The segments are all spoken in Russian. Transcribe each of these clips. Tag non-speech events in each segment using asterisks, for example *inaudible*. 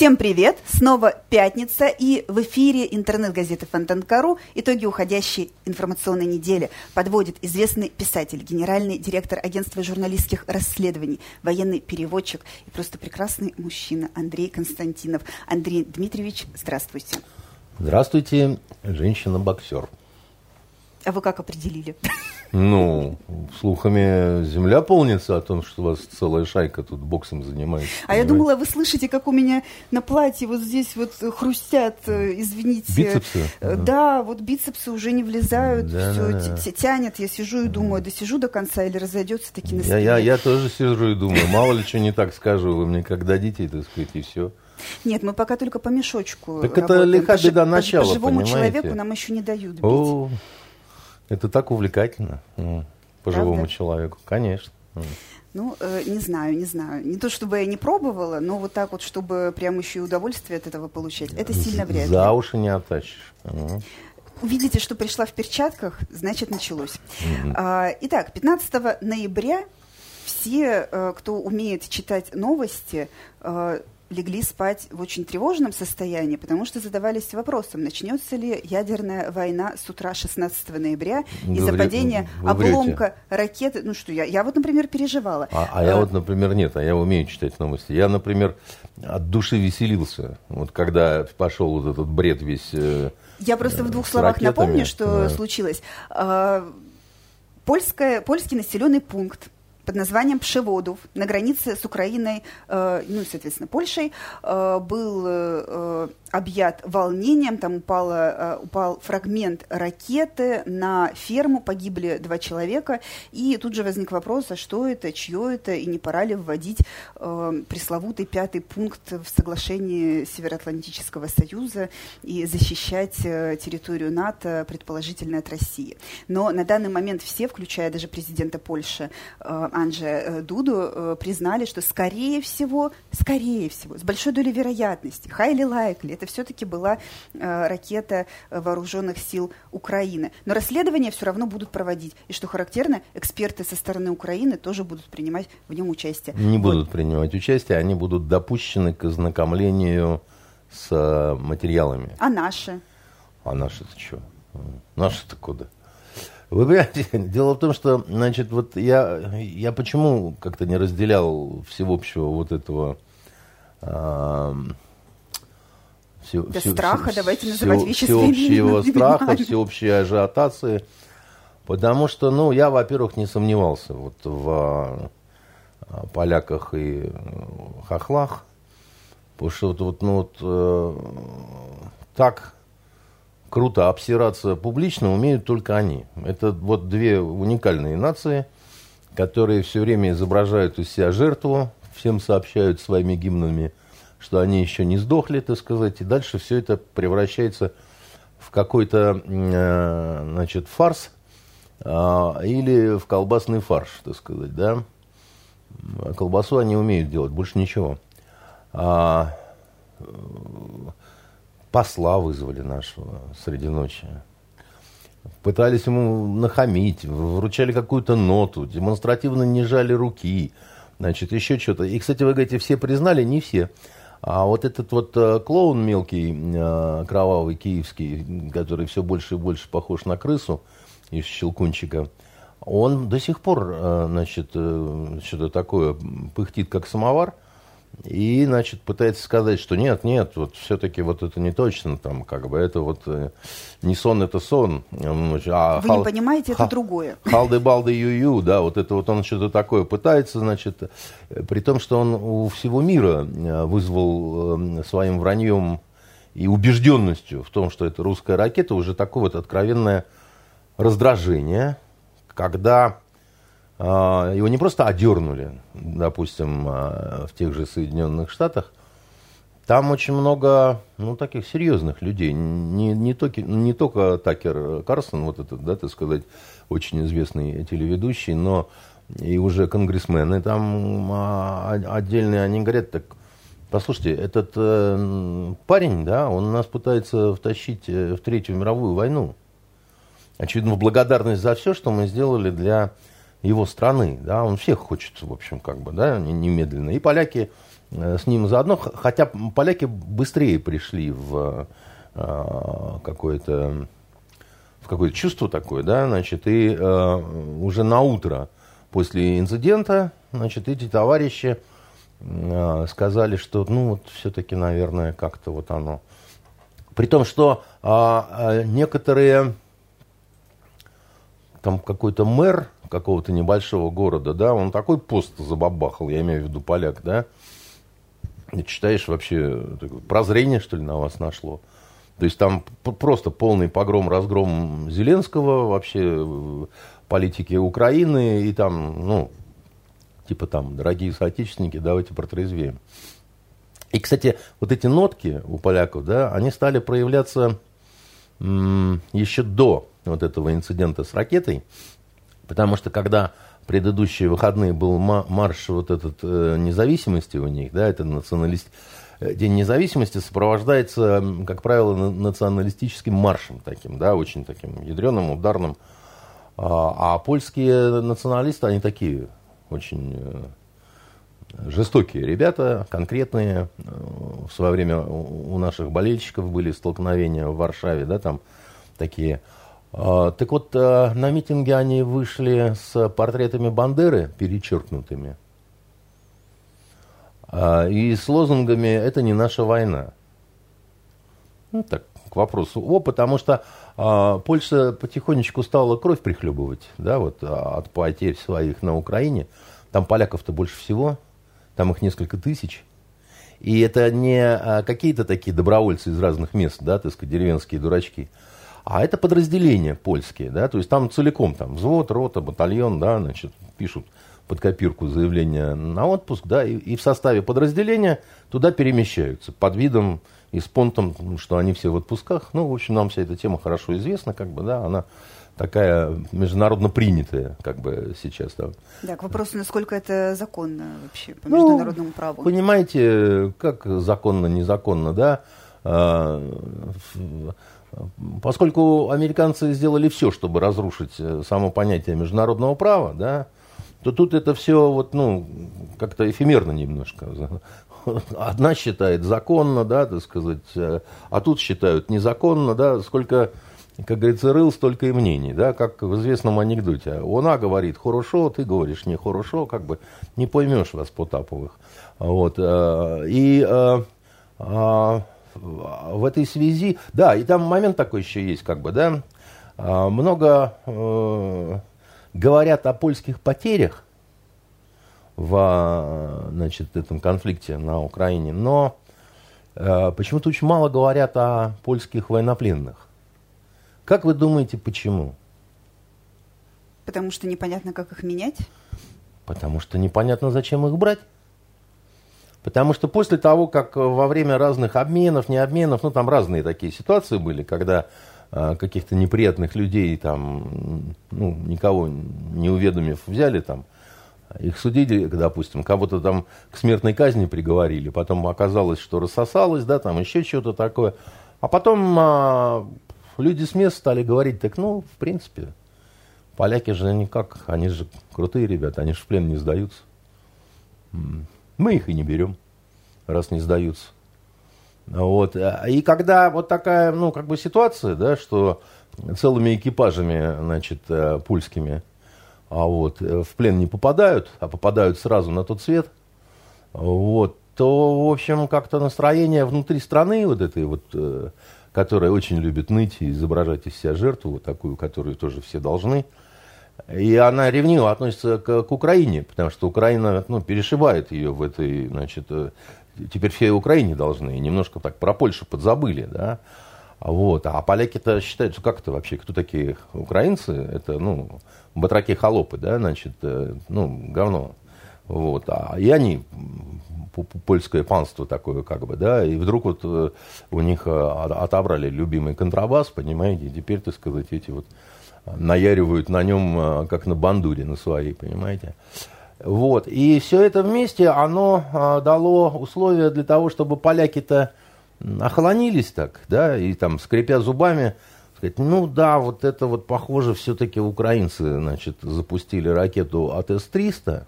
Всем привет! Снова пятница и в эфире интернет-газеты Фонтанкару итоги уходящей информационной недели подводит известный писатель, генеральный директор агентства журналистских расследований, военный переводчик и просто прекрасный мужчина Андрей Константинов. Андрей Дмитриевич, здравствуйте. Здравствуйте, женщина-боксер. А вы как определили? Ну, слухами земля полнится о том, что у вас целая шайка тут боксом занимается. А я думала, вы слышите, как у меня на платье вот здесь вот хрустят, э, извините. Бицепсы? Э, Да, вот бицепсы уже не влезают, Да, все да, да. тянет. Я сижу и думаю, досижу до конца или разойдется таки на Я, спине. я, я тоже сижу и думаю, мало ли что не так скажу, вы мне как дадите, так сказать, и все. Нет, мы пока только по мешочку Так это работаем. лиха По жи- беда начала, По живому понимаете? человеку нам еще не дают бить. О, это так увлекательно, м, по Правда? живому человеку, конечно. Ну, э, не знаю, не знаю. Не то, чтобы я не пробовала, но вот так вот, чтобы прям еще и удовольствие от этого получать, это сильно вряд ли. За уши не оттащишь. М. Увидите, что пришла в перчатках, значит, началось. А, итак, 15 ноября все, э, кто умеет читать новости, э, легли спать в очень тревожном состоянии, потому что задавались вопросом, начнется ли ядерная война с утра 16 ноября из-за падения обломка ракеты. Ну что, я, я вот, например, переживала. А, а я Э, вот, например, нет, а я умею читать новости. Я, например, от души веселился. Вот когда пошел вот этот бред весь. э, Я просто в двух словах ракетами, напомню, что да. случилось. А, Польская, польский населенный пункт под названием Пшеводов на границе с Украиной, э, ну соответственно, Польшей, э, был э, объят волнением, там упало, э, упал фрагмент ракеты на ферму, погибли два человека, и тут же возник вопрос, а что это, чье это, и не пора ли вводить э, пресловутый пятый пункт в соглашении Североатлантического Союза и защищать э, территорию НАТО, предположительно, от России. Но на данный момент все, включая даже президента Польши э, Анджея э, Дуду, э, признали, что скорее всего, скорее всего, с большой долей вероятности, highly likely, это все-таки была э, ракета э, вооруженных сил Украины. Но расследования все равно будут проводить. И что характерно, эксперты со стороны Украины тоже будут принимать в нем участие. Не Вот. будут принимать участие, они будут допущены к ознакомлению с э, материалами. А наши? А наши-то что? Наши-то куда? Вы понимаете, *laughs* дело в том, что, значит, вот я, я почему как-то не разделял всеобщего вот этого... ам, все- Да все- страха, все- давайте все- называть вещи Всеобщего именами. страха, всеобщей ажиотации. Потому что, ну, я, во-первых, не сомневался вот в а, поляках и хохлах. Потому что вот, вот, ну, вот э, так круто обсираться публично умеют только они. Это вот две уникальные нации, которые все время изображают из себя жертву, всем сообщают своими гимнами, что они еще не сдохли, так сказать, и дальше все это превращается в какой-то, э, значит, фарс а, или в колбасный фарш, так сказать, да. А Колбасу они умеют делать, больше ничего. А, э, посла вызвали нашего среди ночи. Пытались ему нахамить, вручали какую-то ноту, демонстративно не жали руки, значит, еще что-то. И, кстати, вы говорите, все признали, не все. А вот этот вот э, клоун мелкий, э, кровавый, киевский, который все больше и больше похож на крысу из Щелкунчика, он до сих пор, э, значит, что-то такое пыхтит, как самовар, и, значит, пытается сказать, что нет, нет, вот все-таки вот это не точно, там, как бы, это вот э, не сон, это сон. А Вы хал- не понимаете, это ха- другое. Халды-балды ю-ю, да, вот это вот он что-то такое пытается, значит, э, при том, что он у всего мира э, вызвал своим враньем и убежденностью в том, что это русская ракета, уже такое вот откровенное раздражение, когда его не просто одернули, допустим, э, в тех же Соединенных Штатах, там очень много, ну, таких серьезных людей. Не, не, только, не только Такер Карсон, вот этот, да, так сказать, очень известный телеведущий, но и уже конгрессмены там а, отдельные, они говорят, так, послушайте, этот э, парень, да, он нас пытается втащить э, в Третью мировую войну. Очевидно, в благодарность за все, что мы сделали для его страны, да, он всех хочет, в общем, как бы, да, немедленно. И поляки с ним заодно, хотя поляки быстрее пришли в какое-то в какое-то чувство такое, да, значит, и уже на утро после инцидента, значит, эти товарищи сказали, что, ну, вот все-таки, наверное, как-то вот оно. При том, что а, некоторые там какой-то мэр какого-то небольшого города, да, он такой пост забабахал, я имею в виду поляк, да, и читаешь вообще, прозрение, что ли, на вас нашло. То есть там просто полный погром, разгром Зеленского, вообще политики Украины, и там, ну, типа там, дорогие соотечественники, давайте протрезвеем. И, кстати, вот эти нотки у поляков, да, они стали проявляться еще до вот этого инцидента с ракетой, потому что когда предыдущие выходные был марш вот этот э, независимости у них, да, это националист, э, День независимости сопровождается, как правило, националистическим маршем таким, да, очень таким ядреным, ударным. А, а польские националисты, они такие очень э, жестокие ребята, конкретные. В свое время у наших болельщиков были столкновения в Варшаве, да, там такие так вот, э, на митинге они вышли с портретами Бандеры, перечеркнутыми, а, и с лозунгами «это не наша война». Ну, так, к вопросу о, потому что а, Польша потихонечку стала кровь прихлебывать, да, вот от потерь своих на Украине. Там поляков-то больше всего, там их несколько тысяч. И это не какие-то такие добровольцы из разных мест, да, так сказать, деревенские дурачки – а это подразделения польские, да, то есть там целиком, там взвод, рота, батальон, да, значит, пишут под копирку заявление на отпуск, да, и, и в составе подразделения туда перемещаются под видом и с понтом, что они все в отпусках. Ну, в общем, нам вся эта тема хорошо известна, как бы, да, она такая международно принятая, как бы сейчас. Да, да к вопросу, насколько это законно вообще по ну, международному праву. Понимаете, как законно, незаконно, да, а, Поскольку американцы сделали все, чтобы разрушить э, само понятие международного права, да, то тут это все вот, ну, как-то эфемерно немножко. *laughs* Одна считает законно, да, так сказать, э, а тут считают незаконно, да, сколько, как говорится, рыл, столько и мнений, да, как в известном анекдоте. Она говорит хорошо, ты говоришь не хорошо, как бы не поймешь вас Потаповых. Вот, э, и в этой связи, да, и там момент такой еще есть, как бы, да, а, много э, говорят о польских потерях в, значит, этом конфликте на Украине, но э, почему-то очень мало говорят о польских военнопленных. Как вы думаете, почему? Потому что непонятно, как их менять? Потому что непонятно, зачем их брать. Потому что после того, как во время разных обменов, не обменов, ну там разные такие ситуации были, когда э, каких-то неприятных людей там, ну, никого не уведомив, взяли там, их судили, допустим, кого-то там к смертной казни приговорили, потом оказалось, что рассосалось, да, там еще что-то такое. А потом а, люди с мест стали говорить, так, ну, в принципе, поляки же никак, они же крутые ребята, они же в плен не сдаются. Мы их и не берем, раз не сдаются. Вот. И когда вот такая, ну, как бы ситуация, да, что целыми экипажами, значит, э, пульскими, а вот, э, в плен не попадают, а попадают сразу на тот свет, вот, то, в общем, как-то настроение внутри страны вот этой вот, э, которая очень любит ныть и изображать из себя жертву, вот такую, которую тоже все должны, и она ревниво относится к, к Украине, потому что Украина ну, перешивает ее в этой, значит, э, теперь все Украине должны, немножко так про Польшу подзабыли, да. Вот. А поляки-то считают, что как это вообще, кто такие украинцы? Это, ну, батраки холопы, да, значит, э, ну, говно. Вот. А, и они, польское панство такое, как бы, да, и вдруг вот э, у них отобрали любимый контрабас, понимаете, и теперь, так сказать, эти вот наяривают на нем, а, как на бандуре на своей, понимаете. Вот. И все это вместе, оно а, дало условия для того, чтобы поляки-то охолонились так, да, и там, скрипя зубами, сказать, ну да, вот это вот похоже, все-таки украинцы, значит, запустили ракету от С-300,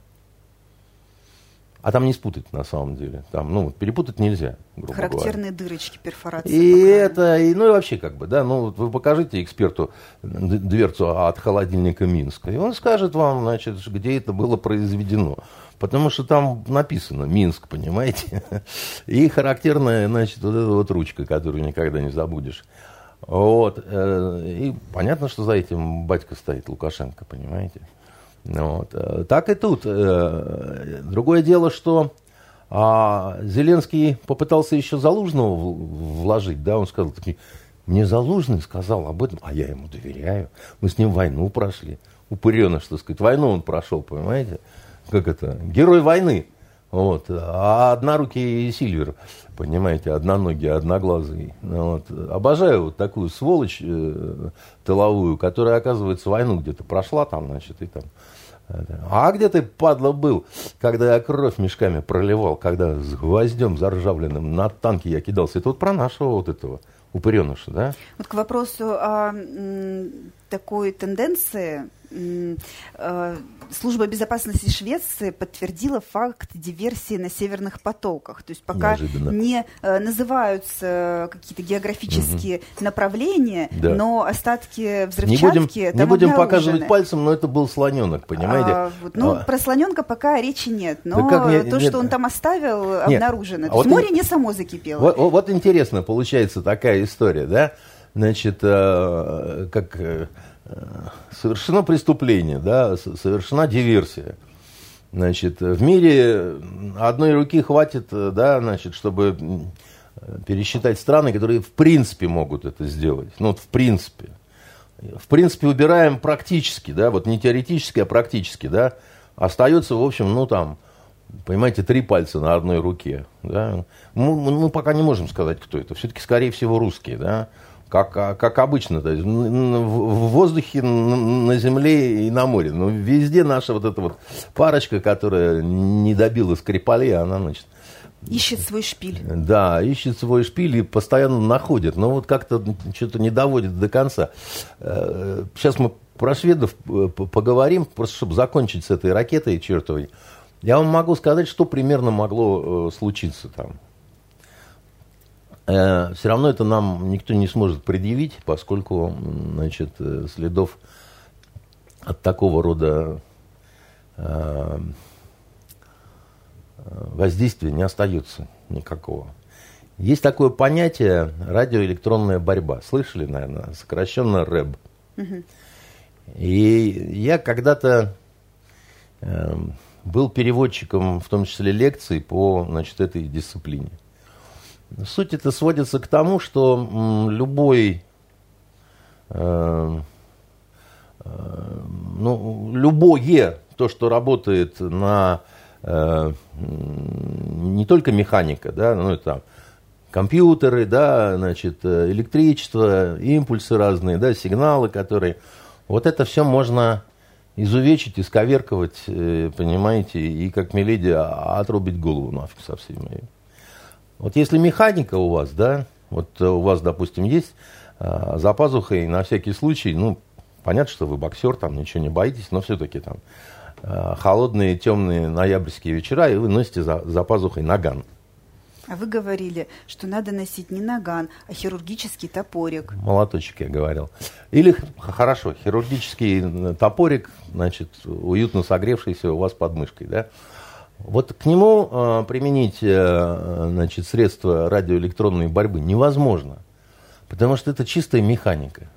А там не спутать на самом деле. Там, ну, перепутать нельзя, грубо Характерные говоря. дырочки перфорации. И это, и, ну и вообще как бы, да, ну вы покажите эксперту дверцу от холодильника Минска, и он скажет вам, значит, где это было произведено. Потому что там написано Минск, понимаете? *laughs* И характерная, значит, вот эта вот ручка, которую никогда не забудешь. Вот. Э, и понятно, что за этим батька стоит Лукашенко, понимаете? Вот. Э, так и тут. Э, другое дело, что а, Зеленский попытался еще Залужного вложить, да, он сказал, мне Залужный сказал об этом, а я ему доверяю. Мы с ним войну прошли. Упыреныш, так сказать, войну он прошел, понимаете? Как это? Герой войны. Вот. А однорукий Сильвер, понимаете, одноногий, одноглазый. Вот. Обожаю вот такую сволочь э, тыловую, которая, оказывается, войну где-то прошла там, значит, и там. А где ты, падла, был, когда я кровь мешками проливал, когда с гвоздем заржавленным на танке я кидался? Это вот про нашего вот этого упыреныша, да? Вот к вопросу о такой тенденции Э, служба безопасности Швеции подтвердила факт диверсии на северных потоках. То есть пока Неожиданно. не э, называются какие-то географические угу. направления, да. но остатки взрывчатки не будем, Не будем показывать пальцем, но это был слоненок, понимаете? А, вот, ну, а. про слоненка пока речи нет, но да не, то, нет. что он там оставил, нет. обнаружено. А вот море не само закипело. Вот, вот интересно, получается такая история, да? Значит, э, как совершено преступление, да, совершена диверсия. Значит, в мире одной руки хватит, да, значит, чтобы пересчитать страны, которые в принципе могут это сделать. Ну, вот в принципе. В принципе, убираем практически, да, вот не теоретически, а практически, да. Остается, в общем, ну, там, понимаете, три пальца на одной руке, да. Мы, мы пока не можем сказать, кто это. Все-таки, скорее всего, русские, да как, а, как обычно, то есть в воздухе, на земле и на море. Но везде наша вот эта вот парочка, которая не добила Скрипалей, она, значит, Ищет свой шпиль. Да, ищет свой шпиль и постоянно находит. Но вот как-то что-то не доводит до конца. Э, сейчас мы про шведов э, поговорим, просто чтобы закончить с этой ракетой чертовой. Я вам могу сказать, что примерно могло э, случиться там. Э, все равно это нам никто не сможет предъявить, поскольку значит, э, следов от такого рода э, воздействия не остается никакого. Есть такое понятие радиоэлектронная борьба. Слышали, наверное, сокращенно РЭБ. И я когда-то был переводчиком, в том числе лекций по значит, этой дисциплине. Суть это сводится к тому, что любой, э, э, ну, любое то, что работает на э, не только механика, да, ну это компьютеры, да, значит, электричество, импульсы разные, да, сигналы, которые, вот это все можно изувечить, исковерковать, понимаете, и как Миледи отрубить голову нафиг со всеми. Вот если механика у вас, да, вот э, у вас, допустим, есть э, за пазухой на всякий случай, ну, понятно, что вы боксер, там ничего не боитесь, но все-таки там э, холодные, темные ноябрьские вечера, и вы носите за, за пазухой наган. А вы говорили, что надо носить не наган, а хирургический топорик. Молоточек, я говорил. Или, хорошо, хирургический топорик, значит, уютно согревшийся у вас под мышкой, да? Вот к нему э, применить э, значит, средства радиоэлектронной борьбы невозможно, потому что это чистая механика.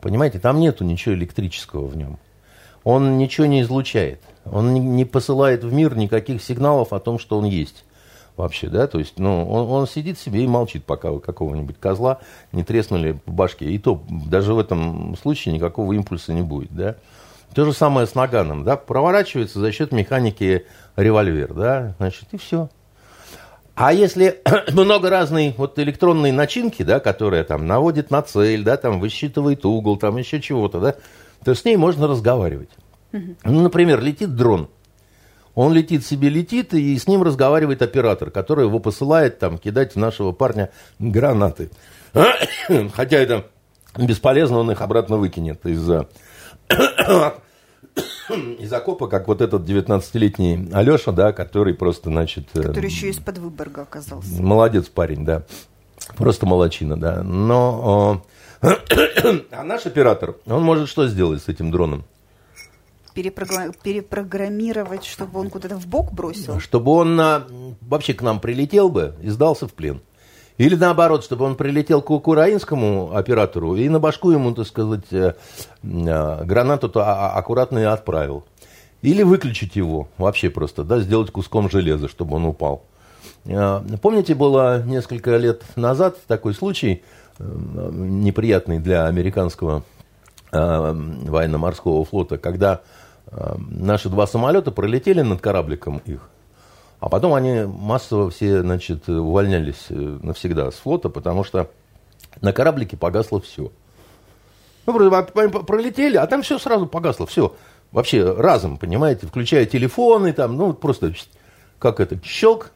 Понимаете, там нету ничего электрического в нем. Он ничего не излучает. Он не, не посылает в мир никаких сигналов о том, что он есть вообще, да, то есть, ну, он, он сидит себе и молчит, пока вы какого-нибудь козла не треснули по башке. И то даже в этом случае никакого импульса не будет, да. То же самое с наганом, да, проворачивается за счет механики револьвер, да, значит, и все. А если *clears throat* много разной вот электронной начинки, да, которая там наводит на цель, да, там высчитывает угол, там еще чего-то, да, то с ней можно разговаривать. Ну, например, летит дрон. Он летит себе, летит, и с ним разговаривает оператор, который его посылает там кидать в нашего парня гранаты. *clears throat* Хотя это бесполезно, он их обратно выкинет из-за *coughs* из окопа, как вот этот 19-летний Алеша, да, который просто, значит... Э, который еще из-под Выборга оказался. Молодец парень, да. Просто молочина, да. Но... *coughs* А наш оператор, он может что сделать с этим дроном? перепрограммировать, чтобы он куда-то в бок бросил? Чтобы он на, вообще к нам прилетел бы и сдался в плен. Или наоборот, чтобы он прилетел к украинскому оператору и на башку ему, так сказать, э, э, гранату-то а, а, аккуратно и отправил. Или выключить его вообще просто, да, сделать куском железа, чтобы он упал. Э, помните, было несколько лет назад такой случай, неприятный для американского военно-морского флота, когда наши два самолета пролетели над корабликом их, а потом они массово все, значит, увольнялись э, навсегда с флота, потому что на кораблике погасло все. Ну, пролетели, а там все сразу погасло, все. Вообще разом, понимаете, включая телефоны, там, ну, просто как это, щелк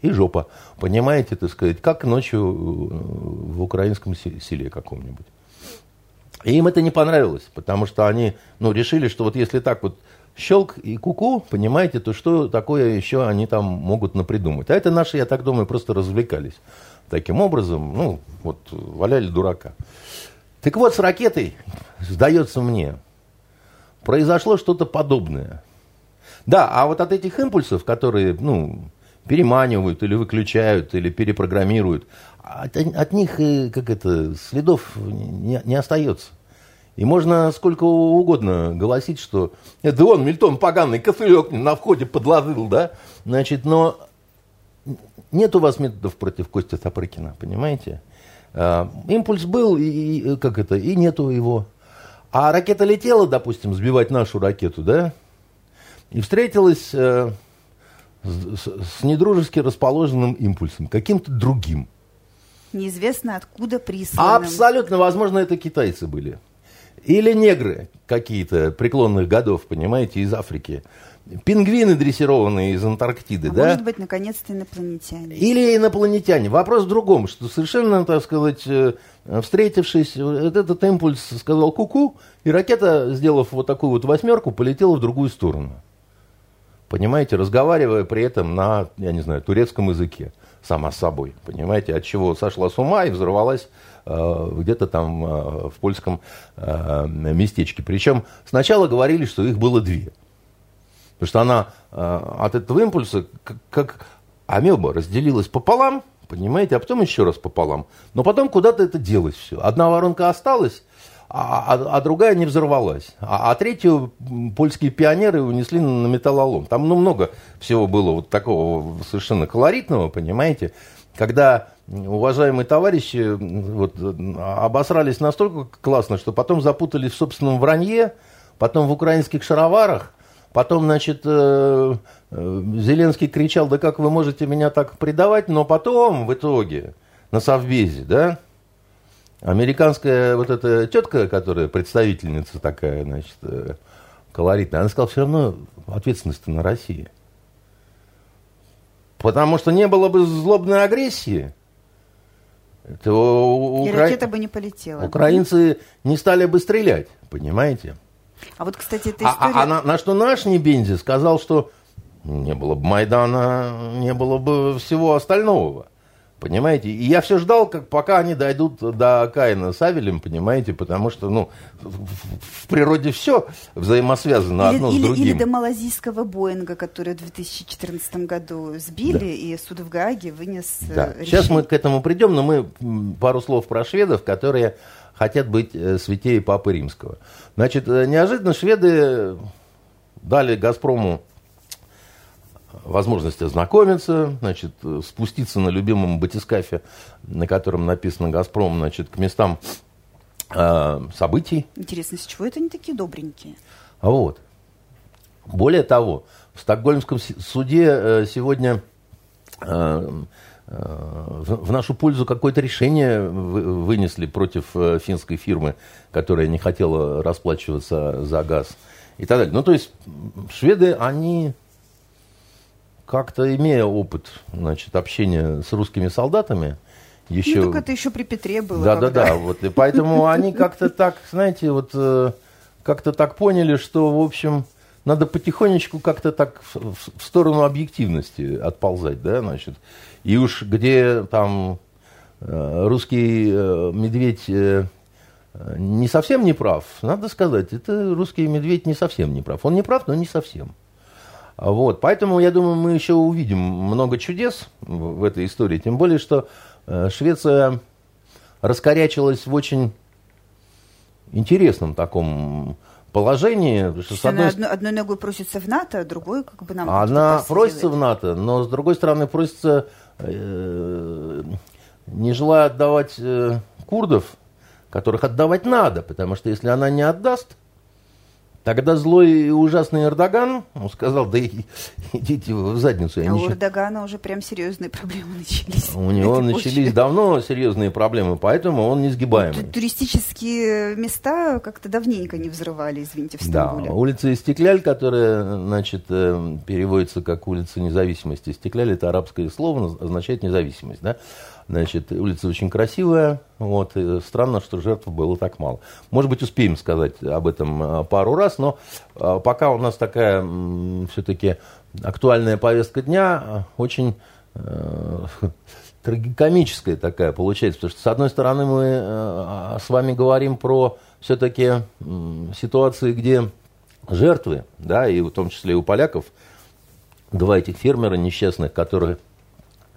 и жопа. Понимаете, так сказать, как ночью э, в украинском селе каком-нибудь. И им это не понравилось, потому что они ну, решили, что вот если так вот щелк и куку, -ку, понимаете, то что такое еще они там могут напридумать. А это наши, я так думаю, просто развлекались таким образом, ну, вот валяли дурака. Так вот, с ракетой, сдается мне, произошло что-то подобное. Да, а вот от этих импульсов, которые, ну, переманивают или выключают, или перепрограммируют, от, от них, как это, следов не, не остается. И можно сколько угодно голосить, что это он, Мильтон, поганый кошелек на входе подложил, да? Значит, но нет у вас методов против Кости Топрыкина, понимаете? А, импульс был, и, и, как это, и нету его. А ракета летела, допустим, сбивать нашу ракету, да? И встретилась э, с, с недружески расположенным импульсом, каким-то другим. Неизвестно откуда присланным. Абсолютно, возможно, это китайцы были. Или негры какие-то преклонных годов, понимаете, из Африки. Пингвины дрессированные из Антарктиды, а да? Может быть, наконец-то инопланетяне. Или инопланетяне. Вопрос в другом, что совершенно, так сказать, э, встретившись, этот импульс сказал куку, -ку, и ракета, сделав вот такую вот восьмерку, полетела в другую сторону. Понимаете, разговаривая при этом на, я не знаю, турецком языке, сама собой. Понимаете, от чего сошла с ума и взорвалась где-то там э, в польском э, местечке. Причем сначала говорили, что их было две. Потому что она от этого импульса, как амеба, разделилась пополам, понимаете, а потом еще раз пополам. Но потом куда-то это делось все. Одна воронка осталась, а, а, а другая не взорвалась. А, а третью польские пионеры унесли на металлолом. Там ну, много всего было вот такого совершенно колоритного, понимаете. Когда уважаемые товарищи вот, обосрались настолько классно, что потом запутались в собственном вранье, потом в украинских шароварах, потом, значит, э, э, Зеленский кричал, да как вы можете меня так предавать, но потом, в итоге, на Совбезе, да, американская вот эта тетка, которая представительница такая, значит, э, колоритная, она сказала, все равно ответственность на России. Потому что не было бы злобной агрессии, то Укра... И ракета бы не полетела. Украинцы не стали бы стрелять, понимаете? А вот, кстати, эта история... А, а, а на, на что наш Небензи сказал, что не было бы Майдана, не было бы всего остального. Понимаете? И я все ждал, как, пока они дойдут до Каина с Авелем, понимаете, потому что, ну, в, в природе все взаимосвязано или, одно или, с другим. Или до малазийского Боинга, который в 2014 году сбили, да. и суд в Гааге вынес э, да. решение. Сейчас мы к этому придем, но мы пару слов про шведов, которые хотят быть э, святее Папы Римского. Значит, э, неожиданно шведы дали «Газпрому» возможность ознакомиться, значит, спуститься на любимом батискафе, на котором написано «Газпром», значит, к местам э, событий. Интересно, с чего это они такие добренькие? Вот. Более того, в Стокгольмском суде э, сегодня э, в нашу пользу какое-то решение вынесли против финской фирмы, которая не хотела расплачиваться за газ и так далее. Ну, то есть шведы, они как-то имея опыт значит, общения с русскими солдатами, еще... Ну, так это еще при Петре было. Да, когда... да, да. Вот, и поэтому они *laughs* как-то так, знаете, вот э, как-то так поняли, что, в общем, надо потихонечку как-то так в, сторону объективности отползать, да, значит. И уж где там э, русский э, медведь не совсем не прав, надо сказать, это русский медведь не совсем не прав. Он не прав, но не совсем. Вот, поэтому, я думаю, мы еще увидим много чудес в, этой истории. Тем более, что э, Швеция раскорячилась в очень интересном таком положении. Что, с одной... одной, одной ногой просится в НАТО, а другой как бы нам... Она просится в НАТО, но с другой стороны просится, э, не желая отдавать э, курдов, которых отдавать надо, потому что если она не отдаст, Тогда злой и ужасный Эрдоган он сказал, да идите в задницу. а у Эрдогана уже прям серьезные проблемы начались. У него *laughs* начались почве. давно серьезные проблемы, поэтому он несгибаемый. Туристические места как-то давненько не взрывали, извините, в Стамбуле. Да, улица Истекляль, которая, значит, э, переводится как улица независимости. Истекляль – это арабское слово, означает независимость, да? Значит, улица очень красивая. Вот, странно, что жертв было так мало. Может быть, успеем сказать об этом а, пару раз, но а, пока у нас такая все-таки актуальная повестка дня, а, очень э, *laughs* трагикомическая такая получается. Потому что, с одной стороны, мы э, с вами говорим про все-таки ситуации, где жертвы, да, и в том числе и у поляков, два этих фермера несчастных, которые,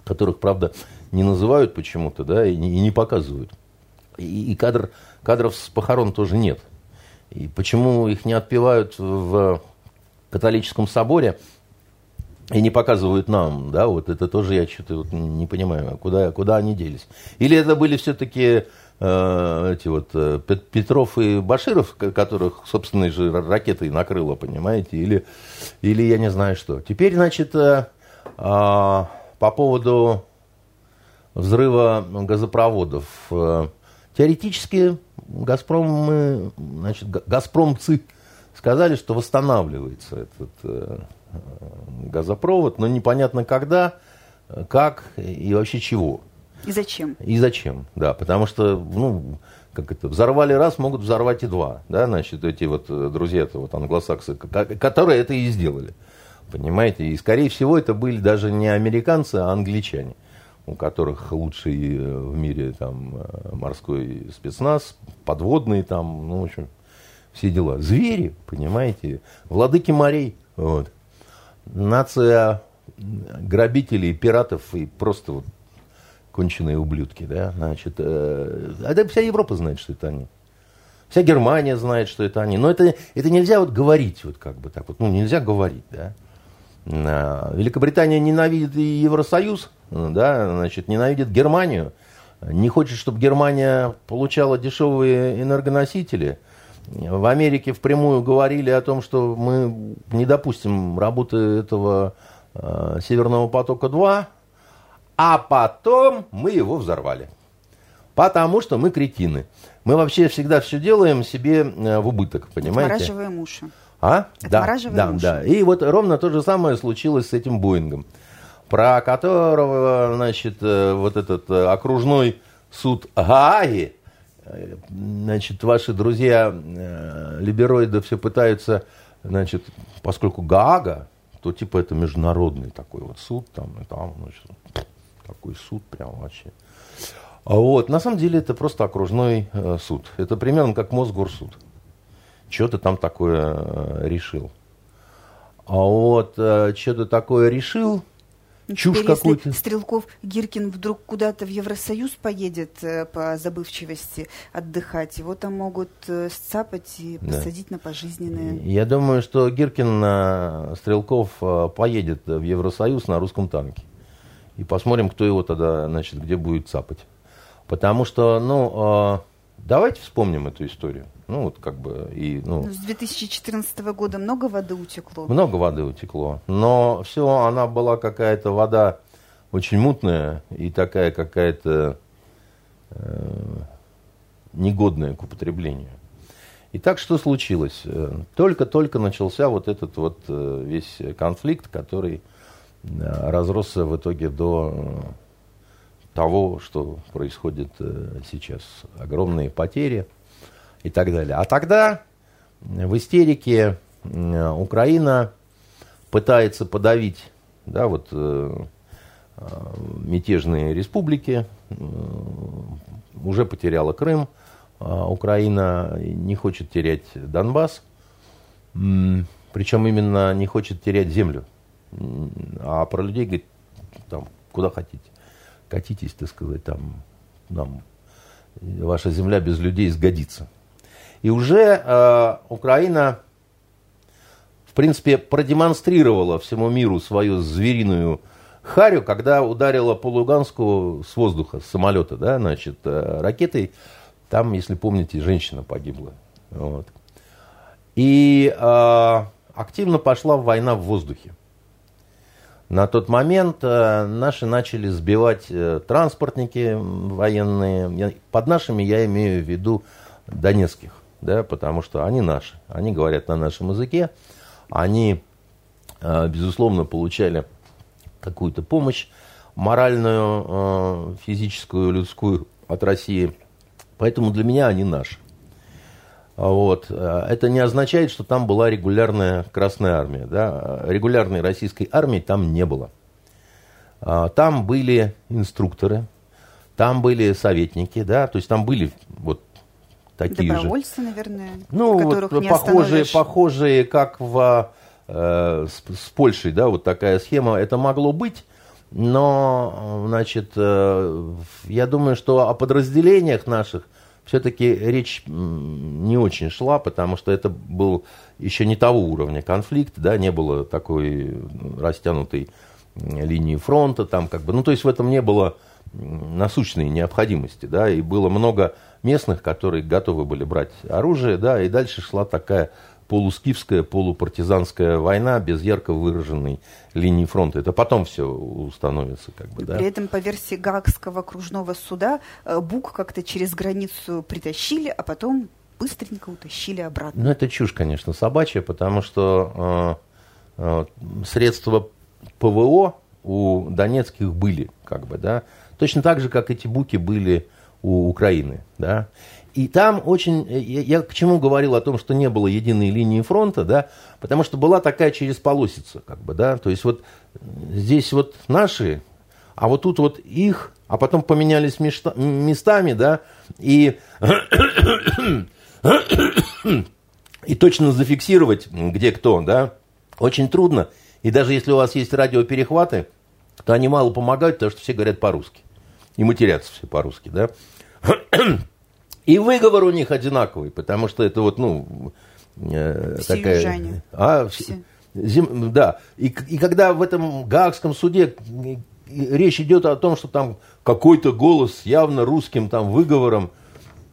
которых, правда, не называют почему-то, да, и не, и не показывают. И, и кадр, кадров с похорон тоже нет. И почему их не отпевают в католическом соборе и не показывают нам, да, вот это тоже я что-то вот не понимаю, куда, куда они делись. Или это были все-таки э, эти вот э, Петров и Баширов, которых собственной же ракетой накрыло, понимаете, или, или я не знаю что. Теперь, значит, э, э, по поводу взрыва газопроводов. Э, теоретически Газпром, мы, значит, Газпромцы сказали, что восстанавливается этот э, газопровод, но непонятно когда, как и вообще чего. И зачем? И зачем, да, потому что, ну, как это, взорвали раз, могут взорвать и два, да, значит, эти вот э, друзья-то, вот англосаксы, которые это и сделали, понимаете, и, скорее всего, это были даже не американцы, а англичане у которых лучший э, в мире там э, морской спецназ, подводные там, ну, в общем, все дела. Звери, понимаете, владыки морей, вот. Нация грабителей, пиратов и просто вот конченые ублюдки, да, значит, э, а да вся Европа знает, что это они. Вся Германия знает, что это они. Но это, это нельзя вот говорить, вот как бы так вот, ну, нельзя говорить, да. А, Великобритания ненавидит и Евросоюз, да, значит, ненавидит Германию, не хочет, чтобы Германия получала дешевые энергоносители. В Америке впрямую говорили о том, что мы не допустим работы этого э, Северного потока-2, а потом мы его взорвали. Потому что мы кретины. Мы вообще всегда все делаем себе э, в убыток, понимаете? Отмораживаем уши. А? Да, да, уши. да. И вот ровно то же самое случилось с этим Боингом про которого, значит, э, вот этот э, окружной суд Гааги, э, значит, ваши друзья либероиды все пытаются, значит, поскольку Гаага, то типа это международный такой вот суд, там и там, значит, такой суд прям вообще. А вот, на самом деле это просто окружной суд. Это примерно как Мосгорсуд. Что ты там такое решил? А вот, что ты такое решил, ну, Чушь какую-то. Стрелков Гиркин вдруг куда-то в Евросоюз поедет э, по забывчивости отдыхать, его там могут э, сцапать и да. посадить на пожизненное. Я думаю, что Гиркин Стрелков э, поедет в Евросоюз на русском танке. И посмотрим, кто его тогда, значит, где будет цапать. Потому что, ну, давайте вспомним эту историю. Ну, вот как бы и... Ну, ну, С 2014 года много воды утекло? Много воды утекло. Но все, она была какая-то вода очень мутная и такая какая-то э, негодная к употреблению. И так что случилось? Только-только начался вот этот вот э, весь конфликт, который э, разросся в итоге до того, что происходит э, сейчас. Огромные потери – и так далее. А тогда в истерике Украина пытается подавить да, вот, мятежные республики, уже потеряла Крым, Украина не хочет терять Донбасс, причем именно не хочет терять землю. А про людей говорит, там, куда хотите, катитесь, так сказать, там, нам ваша земля без людей сгодится. И уже э, Украина, в принципе, продемонстрировала всему миру свою звериную харю, когда ударила по Луганску с воздуха, с самолета, да, значит, э, ракетой. Там, если помните, женщина погибла. Вот. И э, активно пошла война в воздухе. На тот момент э, наши начали сбивать э, транспортники военные. Под нашими я имею в виду донецких, да, потому что они наши. Они говорят на нашем языке. Они, э, безусловно, получали какую-то помощь моральную, физическую, людскую от России. Поэтому для меня они наши. Вот. Это не означает, что там была регулярная Красная Армия. Да? Регулярной российской армии там не было. А, там были инструкторы, там были советники, да, то есть там были вот такие Добровольцы, же. наверное, ну, вот не похожие, похожие, как в, э, с, с Польшей, да, вот такая схема. Это могло быть, но, значит, э, я думаю, что о подразделениях наших все-таки речь не очень шла, потому что это был еще не того уровня конфликт, да, не было такой растянутой линии фронта, там как бы, ну то есть в этом не было насущной необходимости, да, и было много местных, которые готовы были брать оружие, да, и дальше шла такая полускифская, полупартизанская война без ярко выраженной линии фронта. Это потом все установится. Как бы, да. При этом по версии Гаагского окружного суда э, Бук как-то через границу притащили, а потом быстренько утащили обратно. Ну, это чушь, конечно, собачья, потому что э, э, средства ПВО у донецких были, как бы, да, точно так же, как эти буки были у Украины, да. И там очень, э, я, я к чему говорил о том, что не было единой линии фронта, да, потому что была такая через полосица, как бы, да, то есть вот здесь вот наши, а вот тут вот их, а потом поменялись места, местами, да, и, *coughs* и точно зафиксировать, где кто, да, очень трудно. И даже если у вас есть радиоперехваты, то они мало помогают, потому что все говорят по-русски. И матерятся все по-русски, да. И выговор у них одинаковый, потому что это вот, ну, э, все такая... Южане. А, все. Зим, да. И, и когда в этом Гаагском суде речь идет о том, что там какой-то голос с явно русским там выговором,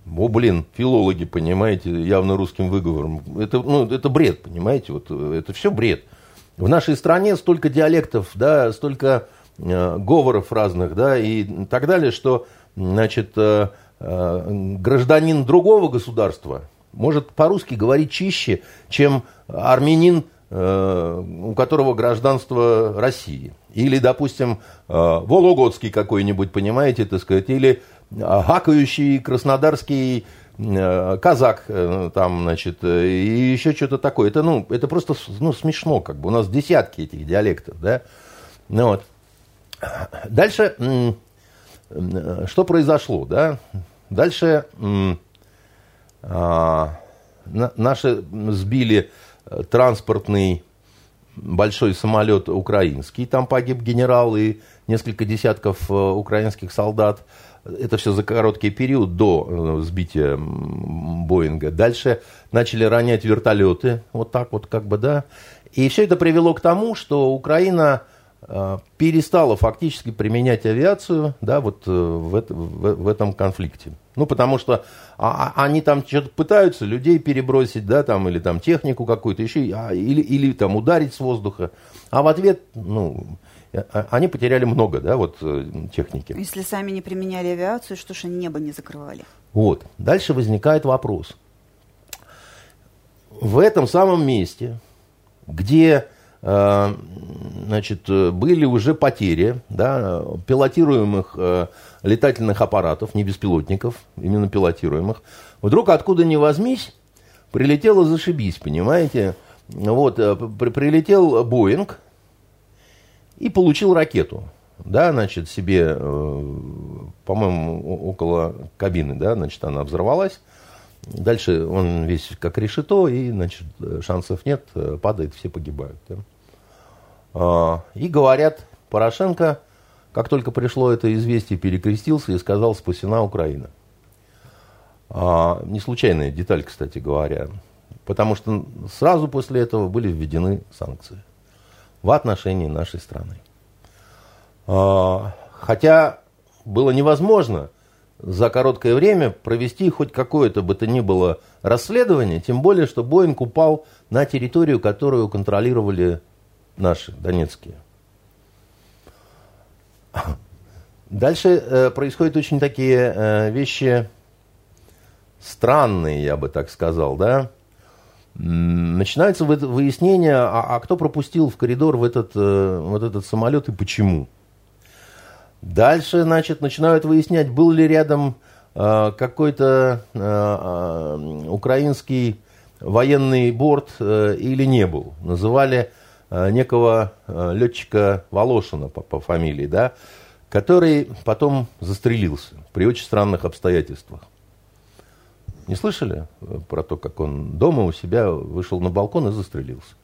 о, блин, филологи, понимаете, явно русским выговором. Это, ну, это бред, понимаете, вот это все бред. В нашей стране столько диалектов, да, столько э, говоров разных, да, и так далее, что, значит, э, Э, гражданин другого государства может по-русски говорить чище, чем армянин, э, у которого гражданство России. Или, допустим, Вологодский какой-нибудь, понимаете, так сказать, или гакающий краснодарский казак, там, значит, и еще что-то такое. Это, ну, это просто ну, смешно, как бы. У нас десятки этих диалектов, да. Ну, вот. Дальше, что произошло, да? Дальше а, наши сбили э, транспортный большой самолет украинский, там погиб генерал и несколько десятков э, украинских солдат. Это все за короткий период до э, сбития Боинга. Дальше начали ронять вертолеты, вот так вот как бы, да. И все это привело к тому, что Украина Э, перестала фактически применять авиацию да, вот э, в, это, в, в этом конфликте. Ну, потому что а, а, они там что-то пытаются людей перебросить, да, там, или там технику какую-то еще, а, или, или там ударить с воздуха. А в ответ, ну, э, они потеряли много, да, вот техники. Если сами не применяли авиацию, что ж они небо не закрывали? Вот. Дальше возникает вопрос. В этом самом месте, где Э, значит, были уже потери да, пилотируемых э, летательных аппаратов, не беспилотников, именно пилотируемых. Вдруг откуда ни возьмись, прилетело зашибись, понимаете? Вот, э, при, прилетел Боинг и получил ракету. Да, значит, себе, э, по-моему, около кабины, да, значит, она взорвалась. Дальше он весь как решето, и, значит, шансов нет, падает, все погибают. Да. А, и говорят, Порошенко, как только пришло это известие, перекрестился и сказал «спасена Украина». А, не случайная деталь, кстати говоря, потому что сразу после этого были введены санкции в отношении нашей страны. А, хотя было невозможно за короткое время провести хоть какое-то бы то ни было расследование, тем более, что Боинг упал на территорию, которую контролировали наши, донецкие. Дальше э, происходят очень такие э, вещи странные, я бы так сказал, да. Начинается выяснение, а, а кто пропустил в коридор в этот, э, вот этот самолет и почему. Дальше, значит, начинают выяснять, был ли рядом э, какой-то э, э, украинский военный борт э, или не был. Называли некого э, летчика Волошина по, по фамилии, да, который потом застрелился при очень странных обстоятельствах. Не слышали э, про то, как он дома у себя вышел на балкон и застрелился?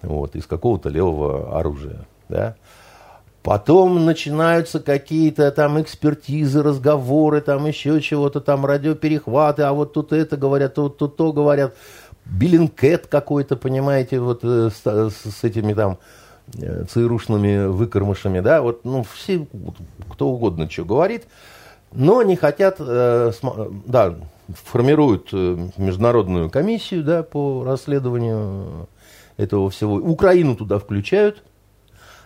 Вот, из какого-то левого оружия. Да? Потом начинаются какие-то там экспертизы, разговоры, там еще чего-то, там радиоперехваты, а вот тут это говорят, тут, тут то говорят. Биллинкет какой-то, понимаете, вот э, с, с этими там э, ЦРУшными выкормышами, да, вот, ну, все, кто угодно что говорит, но не хотят, э, да, формируют международную комиссию, да, по расследованию этого всего. Украину туда включают,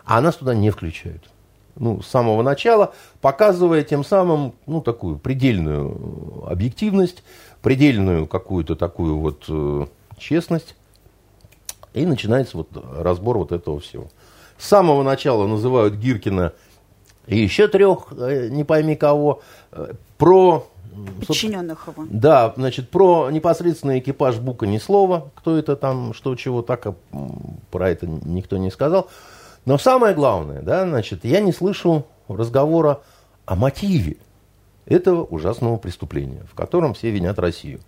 а нас туда не включают. Ну, с самого начала, показывая тем самым, ну, такую предельную объективность, предельную какую-то такую вот э, честность. И начинается вот разбор вот этого всего. С самого начала называют Гиркина и еще трех, э, не пойми кого, э, про... Подчиненных его. Да, значит, про непосредственный экипаж Бука ни слова, кто это там, что, чего, так, а, про это никто не сказал. Но самое главное, да, значит, я не слышу разговора о мотиве этого ужасного преступления, в котором все винят Россию.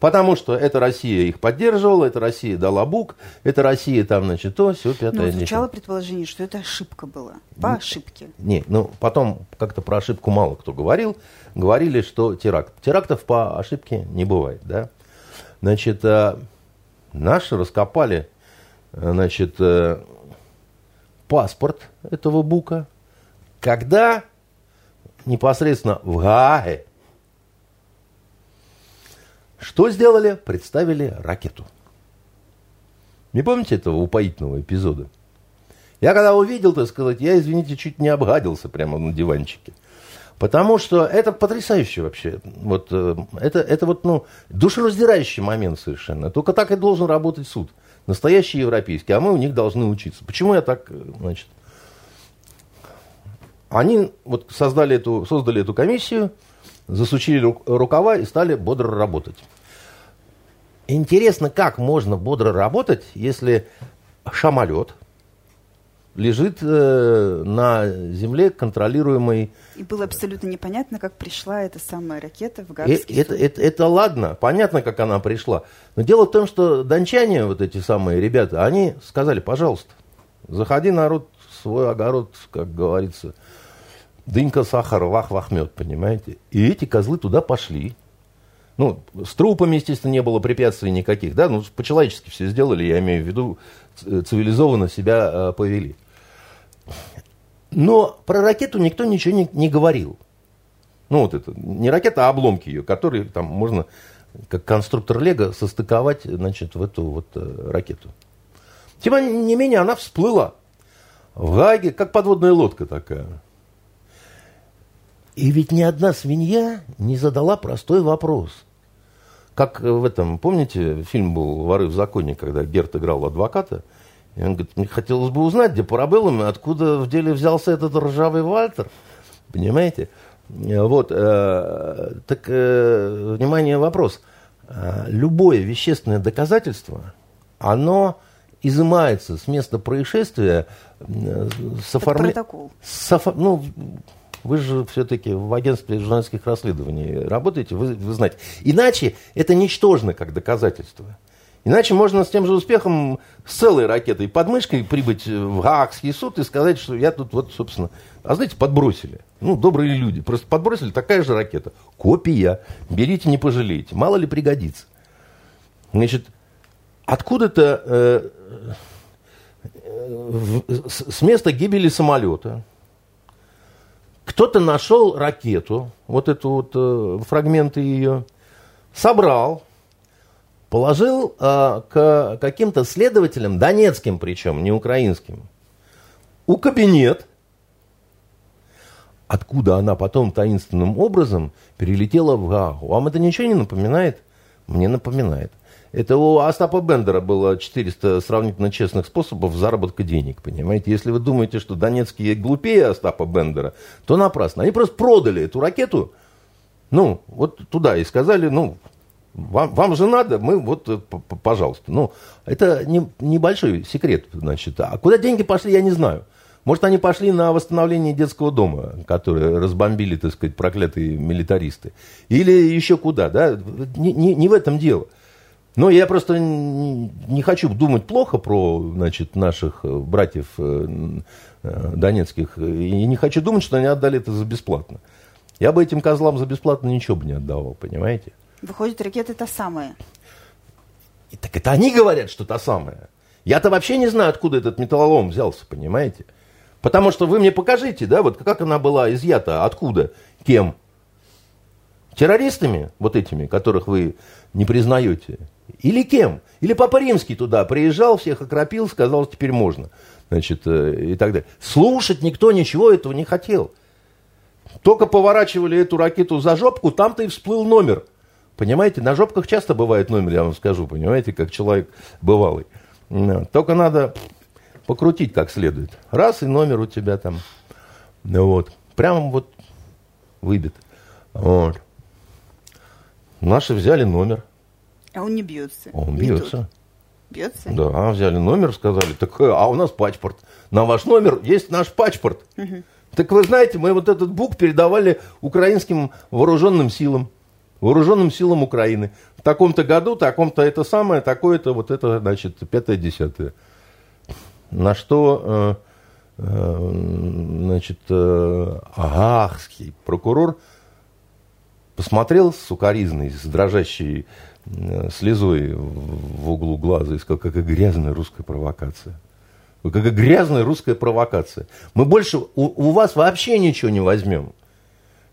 Потому что эта Россия их поддерживала, эта Россия дала бук, эта Россия там, значит, то, все, пятое. Ну, звучало предположение, что это ошибка была, по не, ошибке. Не, ну, потом как-то про ошибку мало кто говорил. Говорили, что теракт. Терактов по ошибке не бывает, да. Значит, э, наши раскопали, значит, э, паспорт этого бука, когда непосредственно в Гааге. Что сделали? Представили ракету. Не помните этого упоительного эпизода? Я когда увидел, так сказать, я, извините, чуть не обгадился прямо на диванчике. Потому что это потрясающе вообще. Вот, э, это, это вот, ну, душераздирающий момент совершенно. Только так и должен работать суд. Настоящий европейский. А мы у них должны учиться. Почему я так, э, значит, они вот создали эту, создали эту комиссию, засучили рукава и стали бодро работать. Интересно, как можно бодро работать, если самолет лежит э, на земле, контролируемой... И было абсолютно непонятно, как пришла эта самая ракета в Гаагский э, это, это, это ладно, понятно, как она пришла. Но дело в том, что дончане, вот эти самые ребята, они сказали, пожалуйста, заходи, народ, в свой огород, как говорится, дынька, сахар, вах, вахмет, понимаете? И эти козлы туда пошли. Ну, с трупами, естественно, не было препятствий никаких, да, ну, по-человечески все сделали, я имею в виду, цивилизованно себя э, повели. Но про ракету никто ничего не, не говорил. Ну, вот это, не ракета, а обломки ее, которые там можно, как конструктор Лего, состыковать, значит, в эту вот э, ракету. Тем не менее, она всплыла в Гаге, как подводная лодка такая. И ведь ни одна свинья не задала простой вопрос. Как в этом, помните, фильм был «Воры в законе», когда Герт играл адвоката, и он говорит, мне хотелось бы узнать, где парабеллум, откуда в деле взялся этот ржавый Вальтер. Понимаете? Вот, э, так, э, внимание, вопрос. Любое вещественное доказательство, оно изымается с места происшествия с оформлением... Ну, вы же все-таки в агентстве журналистских расследований работаете, вы, вы знаете. Иначе это ничтожно как доказательство. Иначе можно с тем же успехом с целой ракетой под мышкой прибыть в Гаагский суд и сказать, что я тут вот, собственно, а знаете, подбросили. Ну, добрые люди. Просто подбросили такая же ракета. Копия. Берите, не пожалеете. Мало ли пригодится. Значит, откуда-то э, э, с места гибели самолета кто-то нашел ракету, вот эту вот э, фрагменты ее, собрал, положил э, к каким-то следователям, донецким причем, не украинским, у кабинет, откуда она потом таинственным образом перелетела в Гаагу. Вам это ничего не напоминает? Мне напоминает. Это у Остапа Бендера было 400 сравнительно честных способов заработка денег, понимаете? Если вы думаете, что донецкие глупее Остапа Бендера, то напрасно. Они просто продали эту ракету, ну, вот туда и сказали, ну, вам, вам же надо, мы вот, э, пожалуйста. Ну, это не, небольшой секрет, значит. А куда деньги пошли, я не знаю. Может, они пошли на восстановление детского дома, который разбомбили, так сказать, проклятые милитаристы. Или еще куда, да? Не, не, не в этом дело. Но я просто не хочу думать плохо про значит, наших э, братьев э, э, донецких. И не хочу думать, что они отдали это за бесплатно. Я бы этим козлам за бесплатно ничего бы не отдавал, понимаете? Выходит, ракеты та самая. И так это они говорят, что та самая. Я-то вообще не знаю, откуда этот металлолом взялся, понимаете? Потому что вы мне покажите, да, вот как она была изъята, откуда, кем. Террористами, вот этими, которых вы не признаете, или кем? Или Папа Римский туда приезжал, всех окропил, сказал, теперь можно. Значит, э, и так далее. Слушать никто ничего этого не хотел. Только поворачивали эту ракету за жопку, там-то и всплыл номер. Понимаете, на жопках часто бывает номер, я вам скажу, понимаете, как человек бывалый. Только надо покрутить как следует. Раз, и номер у тебя там. Вот. Прямо вот выбит. Вот. Наши взяли номер. А он не бьется. Он бьется. Бьется? Да, взяли номер, сказали, так, э, а у нас паспорт. На ваш номер есть наш паспорт. Угу. Так вы знаете, мы вот этот бук передавали украинским вооруженным силам. Вооруженным силам Украины. В таком-то году, таком-то это самое, такое-то, вот это, значит, пятое-десятое. На что, э, э, значит, э, агахский прокурор посмотрел с укоризной, с дрожащей слезой в углу глаза и сказал, какая грязная русская провокация. Какая грязная русская провокация. Мы больше у, у вас вообще ничего не возьмем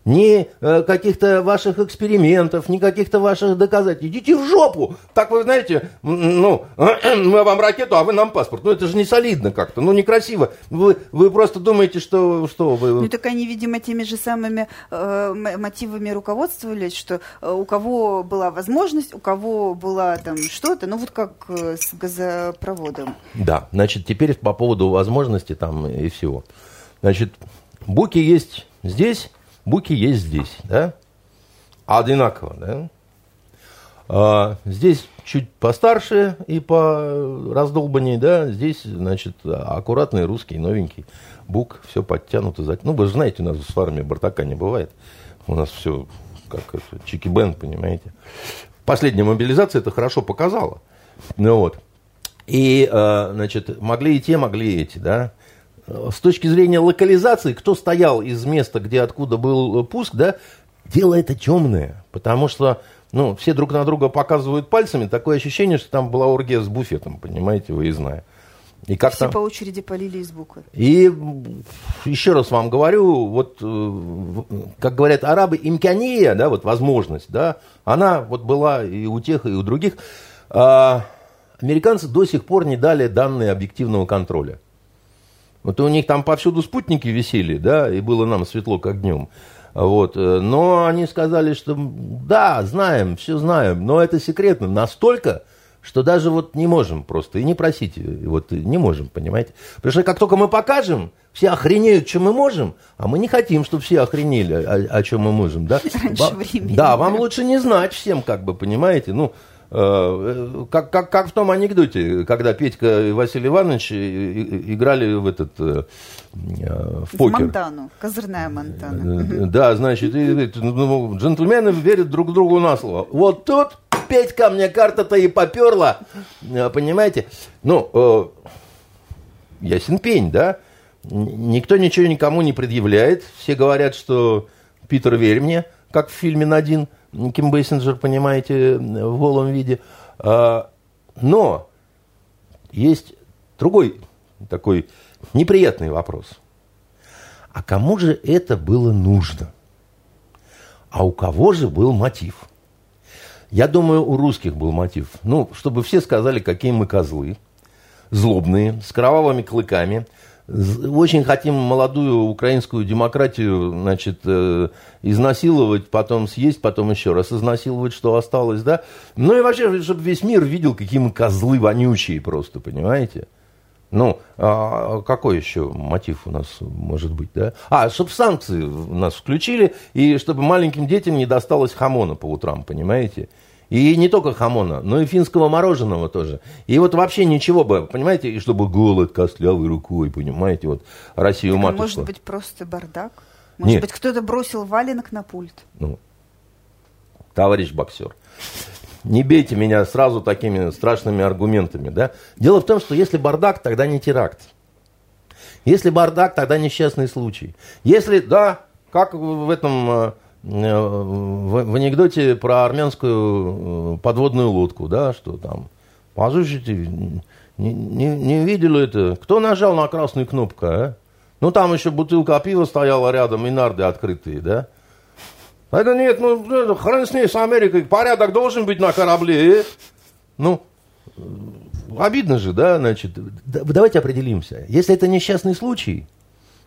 ни э, каких-то ваших экспериментов, ни каких-то ваших доказательств. Идите в жопу! Так вы знаете, ну, *clears throat* мы вам ракету, а вы нам паспорт. Ну, это же не солидно как-то, ну, некрасиво. Вы, вы просто думаете, что, что вы... Ну, так они, видимо, теми же самыми э, мотивами руководствовались, что э, у кого была возможность, у кого была там что-то, ну, вот как э, с газопроводом. Да, значит, теперь по поводу возможности там и всего. Значит, буки есть здесь, Буки есть здесь, да? Одинаково, да? А, здесь чуть постарше и по раздолбанней, да, здесь, значит, аккуратный русский, новенький. Бук, все подтянуто. Ну, вы же знаете, у нас в армии Бартака не бывает. У нас все как это, чики-бен, понимаете. Последняя мобилизация это хорошо показала. Ну вот. И, а, значит, могли и те, могли и эти, да с точки зрения локализации, кто стоял из места, где откуда был пуск, да, дело это темное, потому что ну, все друг на друга показывают пальцами, такое ощущение, что там была оргия с буфетом, понимаете, выездная. И как Все там... по очереди полили из буквы. И еще раз вам говорю, вот, э, как говорят арабы, имкания, да, вот возможность, да, она вот была и у тех, и у других. А, американцы до сих пор не дали данные объективного контроля. Вот у них там повсюду спутники висели, да, и было нам светло, как днем. Вот. Э, но они сказали, что да, знаем, все знаем, но это секретно настолько, что даже вот не можем просто, и не просите, вот не можем, понимаете. Потому что как только мы покажем, все охренеют, что мы можем, а мы не хотим, чтобы все охренели, о, о чем мы можем, да? *laughs* Раньше времени. Да, вам лучше не знать всем, как бы, понимаете, ну, Э, как, как, как в том анекдоте, когда Петька и Василий Иванович играли в этот в покер. В Монтану, козырная Монтана. Да, значит, ну, джентльмены верят друг другу на слово. Вот тут Петька, мне карта-то и поперла, понимаете? Ну, ясен пень, да? Никто ничего никому не предъявляет. Все говорят, что Питер, верь мне, как в фильме «Надин», Ким Бейсинджер, понимаете, в голом виде. А, но есть другой такой неприятный вопрос. А кому же это было нужно? А у кого же был мотив? Я думаю, у русских был мотив. Ну, чтобы все сказали, какие мы козлы. Злобные, с кровавыми клыками – очень хотим молодую украинскую демократию, значит, э, изнасиловать, потом съесть, потом еще раз изнасиловать, что осталось, да. Ну и вообще, чтобы весь мир видел, какие мы козлы вонючие просто, понимаете? Ну, а какой еще мотив у нас может быть, да? А, чтобы санкции нас включили, и чтобы маленьким детям не досталось хамона по утрам, понимаете? И не только хамона, но и финского мороженого тоже. И вот вообще ничего бы, понимаете, и чтобы голод костлявой рукой, понимаете, вот Россию так, матушку. Может быть, просто бардак? Может Нет. быть, кто-то бросил валенок на пульт? Ну, товарищ боксер, не бейте меня сразу такими страшными аргументами, да? Дело в том, что если бардак, тогда не теракт. Если бардак, тогда несчастный случай. Если, да, как в этом Э, в, в анекдоте про армянскую э, подводную лодку, да, что там, послушайте, не, не, не видели это? Кто нажал на красную кнопку, а? Ну, там еще бутылка пива стояла рядом и нарды открытые, да? Это нет, ну, хрен с ней, с Америкой, порядок должен быть на корабле. Э? Ну, обидно же, да, значит. Давайте определимся. Если это несчастный случай,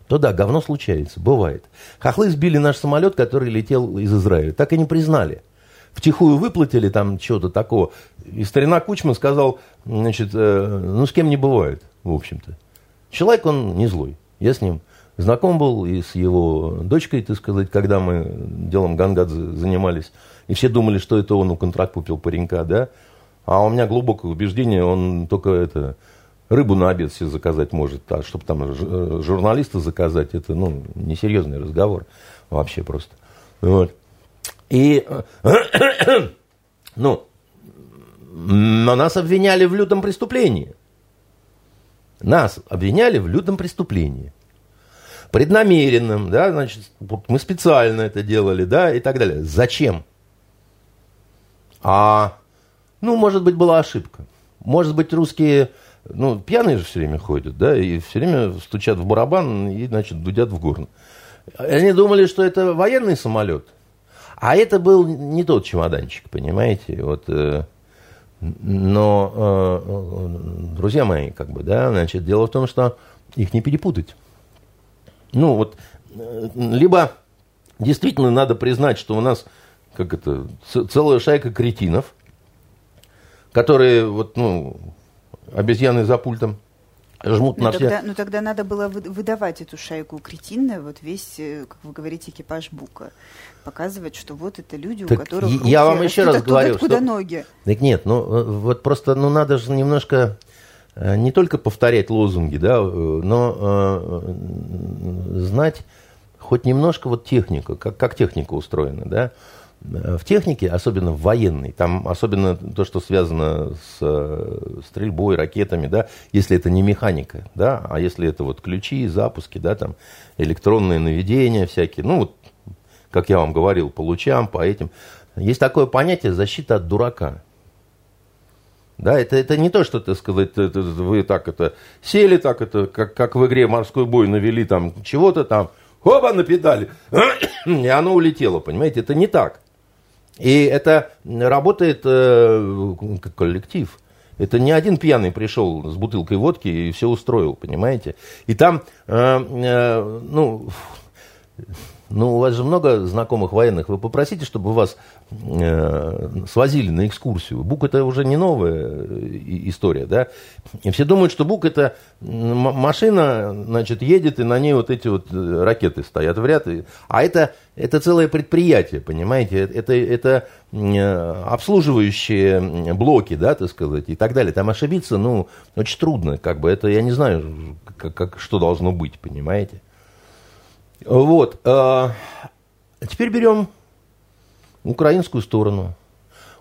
то да, говно случается, бывает. Хохлы сбили наш самолет, который летел из Израиля. Так и не признали. Втихую выплатили там что-то такого. И старина Кучма сказал, значит, э, ну с кем не бывает, в общем-то. Человек, он не злой. Я с ним знаком был и с его дочкой, так сказать, когда мы делом Гангадзе занимались. И все думали, что это он у контракт купил паренька, да. А у меня глубокое убеждение, он только это рыбу на обед себе заказать может, а чтобы там э, журналиста заказать, это, ну, несерьезный разговор вообще просто. Вот. И, *coughs* ну, но нас обвиняли в лютом преступлении. Нас обвиняли в лютом преступлении. Преднамеренным, да, значит, мы специально это делали, да, и так далее. Зачем? А, ну, может быть, была ошибка. Может быть, русские ну, пьяные же все время ходят, да, и все время стучат в барабан и, значит, дудят в горн. Они думали, что это военный самолет, а это был не тот чемоданчик, понимаете, вот... Э, но, э, друзья мои, как бы, да, значит, дело в том, что их не перепутать. Ну, вот, э, либо действительно надо признать, что у нас, как это, целая шайка кретинов, которые, вот, ну, обезьяны за пультом жмут ну, на тогда, все. Ну тогда надо было выдавать эту шайку кретинную, вот весь, э, как вы говорите, экипаж Бука. Показывать, что вот это люди, так у которых руки Я вам еще раз говорю, откуда что... ноги. Так нет, ну э, вот просто ну надо же немножко э, не только повторять лозунги, да, но э, знать хоть немножко вот технику, как, как техника устроена, да в технике, особенно в военной, там особенно то, что связано с э, стрельбой, ракетами, да, если это не механика, да, а если это вот ключи, запуски, да, там электронные наведения всякие, ну вот, как я вам говорил, по лучам, по этим. Есть такое понятие защита от дурака. Да, это, это не то, что, так сказать, это, вы так это сели, так это, как, как в игре морской бой навели там чего-то там, оба на педали, *coughs* и оно улетело, понимаете, это не так. И это работает э, как коллектив. Это не один пьяный пришел с бутылкой водки и все устроил, понимаете? И там, э, э, ну, ну, у вас же много знакомых военных. Вы попросите, чтобы вас э, свозили на экскурсию. Бук это уже не новая э, история, да? И все думают, что Бук это машина, значит, едет, и на ней вот эти вот э, ракеты стоят в ряд. А это, это целое предприятие, понимаете? Это, это э, обслуживающие блоки, да, так сказать, и так далее. Там ошибиться, ну, очень трудно, как бы. Это я не знаю, как, как, что должно быть, понимаете? Вот. А теперь берем украинскую сторону.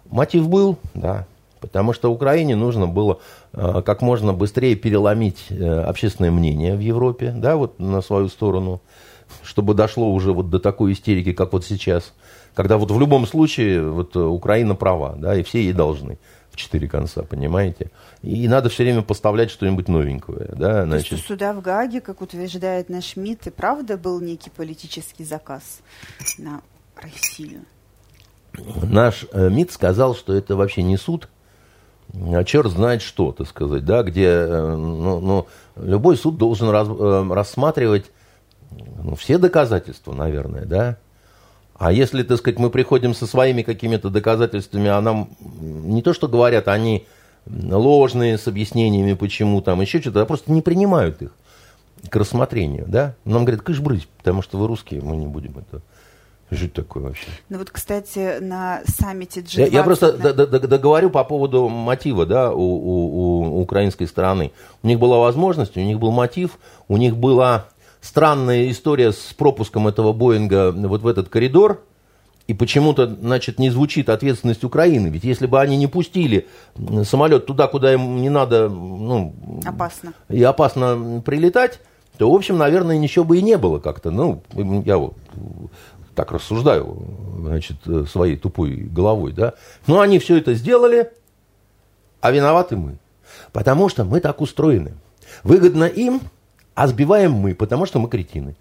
Мотив был, да, потому что Украине нужно было а, как можно быстрее переломить э, общественное мнение в Европе, да, вот на свою сторону, чтобы дошло уже вот до такой истерики, как вот сейчас, когда вот в любом случае вот Украина права, да, и все ей должны в четыре конца, понимаете? И надо все время поставлять что-нибудь новенькое. Да, значит. То, что сюда в Гаге, как утверждает наш МИД, и правда был некий политический заказ на Россию? Наш э, МИД сказал, что это вообще не суд, а черт знает что, так сказать, да, где э, ну, ну, любой суд должен раз, э, рассматривать ну, все доказательства, наверное, да, а если, так сказать, мы приходим со своими какими-то доказательствами, а нам не то, что говорят, они ложные, с объяснениями, почему там, еще что-то, а просто не принимают их к рассмотрению, да? Нам говорят, кыш брысь, потому что вы русские, мы не будем это... Что это такое вообще? Ну вот, кстати, на саммите G20... Я, я просто на... договорю по поводу мотива, да, у, у, у украинской стороны. У них была возможность, у них был мотив, у них была странная история с пропуском этого Боинга вот в этот коридор, и почему-то, значит, не звучит ответственность Украины. Ведь если бы они не пустили самолет туда, куда им не надо, ну, опасно. и опасно прилетать, то, в общем, наверное, ничего бы и не было как-то. Ну, я вот так рассуждаю, значит, своей тупой головой, да. Но они все это сделали, а виноваты мы. Потому что мы так устроены. Выгодно им, а сбиваем мы, потому что мы кретины.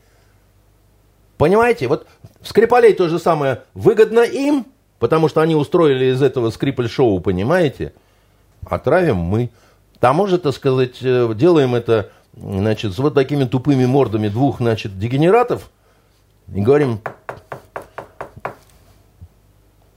Понимаете, вот Скрипалей то же самое выгодно им, потому что они устроили из этого скрипаль-шоу, понимаете? Отравим мы. Тому же, так сказать, э, делаем это, значит, с вот такими тупыми мордами двух, значит, дегенератов и говорим,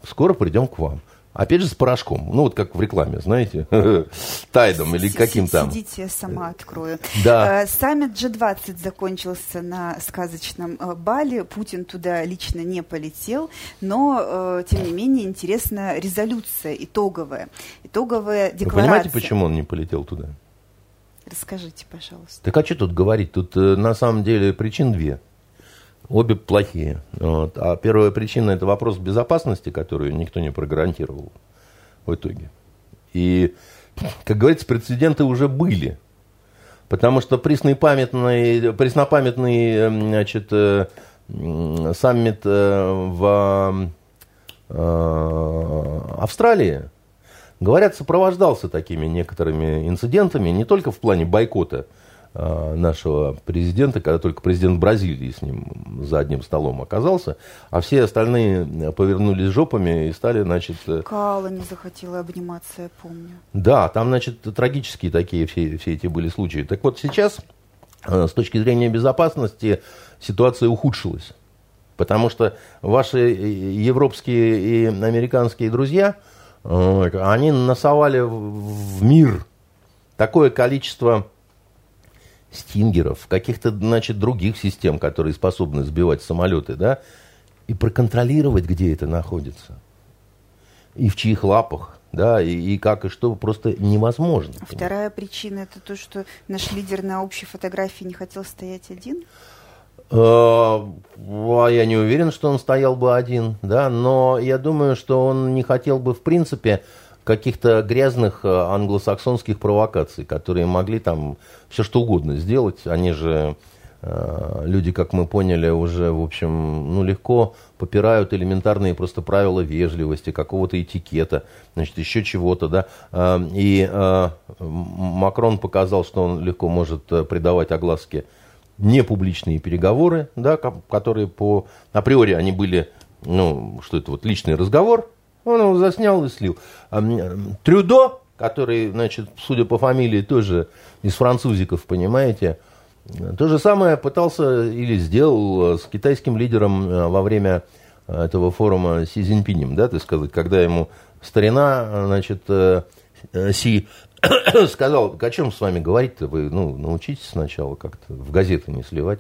скоро придем к вам. Опять же с порошком. Ну, вот как в рекламе, знаете, *laughs* тайдом или каким там. Сидите, я сама открою. Да. Э, саммит G20 закончился на сказочном э, Бале. Путин туда лично не полетел, но, э, тем не менее, интересна резолюция итоговая. Итоговая декларация. Вы понимаете, почему он не полетел туда? Расскажите, пожалуйста. Так а что тут говорить? Тут на самом деле причин две. Обе плохие. Вот. А первая причина – это вопрос безопасности, которую никто не прогарантировал в итоге. И, как говорится, прецеденты уже были. Потому что преснопамятный, значит, э, саммит э, в э, Австралии, говорят, сопровождался такими некоторыми инцидентами, не только в плане бойкота – нашего президента, когда только президент Бразилии с ним за одним столом оказался, а все остальные повернулись жопами и стали, значит... Э, Кала не захотела обниматься, я помню. Да, там, значит, трагические такие все, все эти были случаи. Так вот, сейчас, э, с точки зрения безопасности, ситуация ухудшилась. Потому что ваши европейские и американские друзья, они насовали в мир такое количество стингеров, каких-то, значит, других систем, которые способны сбивать самолеты, да, и проконтролировать, где это находится. И в чьих лапах, да, и, и как и что просто невозможно. А вторая причина это то, что наш лидер на общей фотографии не хотел стоять один? А, а я не уверен, что он стоял бы один, да, но я думаю, что он не хотел бы, в принципе, каких-то грязных э, англосаксонских провокаций, которые могли там все что угодно сделать. Они же э, люди, как мы поняли, уже, в общем, ну, легко попирают элементарные просто правила вежливости, какого-то этикета, значит, еще чего-то, да. Э, и Макрон показал, что он легко может придавать огласке непубличные переговоры, да, которые по априори они были, ну, что это вот личный разговор, он его заснял и слил. Трюдо, который, значит, судя по фамилии, тоже из французиков, понимаете, То же самое пытался или сделал с китайским лидером во время этого форума Си Цзиньпинем, да, ты сказать, когда ему старина, значит, Си *coughs* сказал, о чем с вами говорить-то, вы, ну, научитесь сначала как-то в газеты не сливать.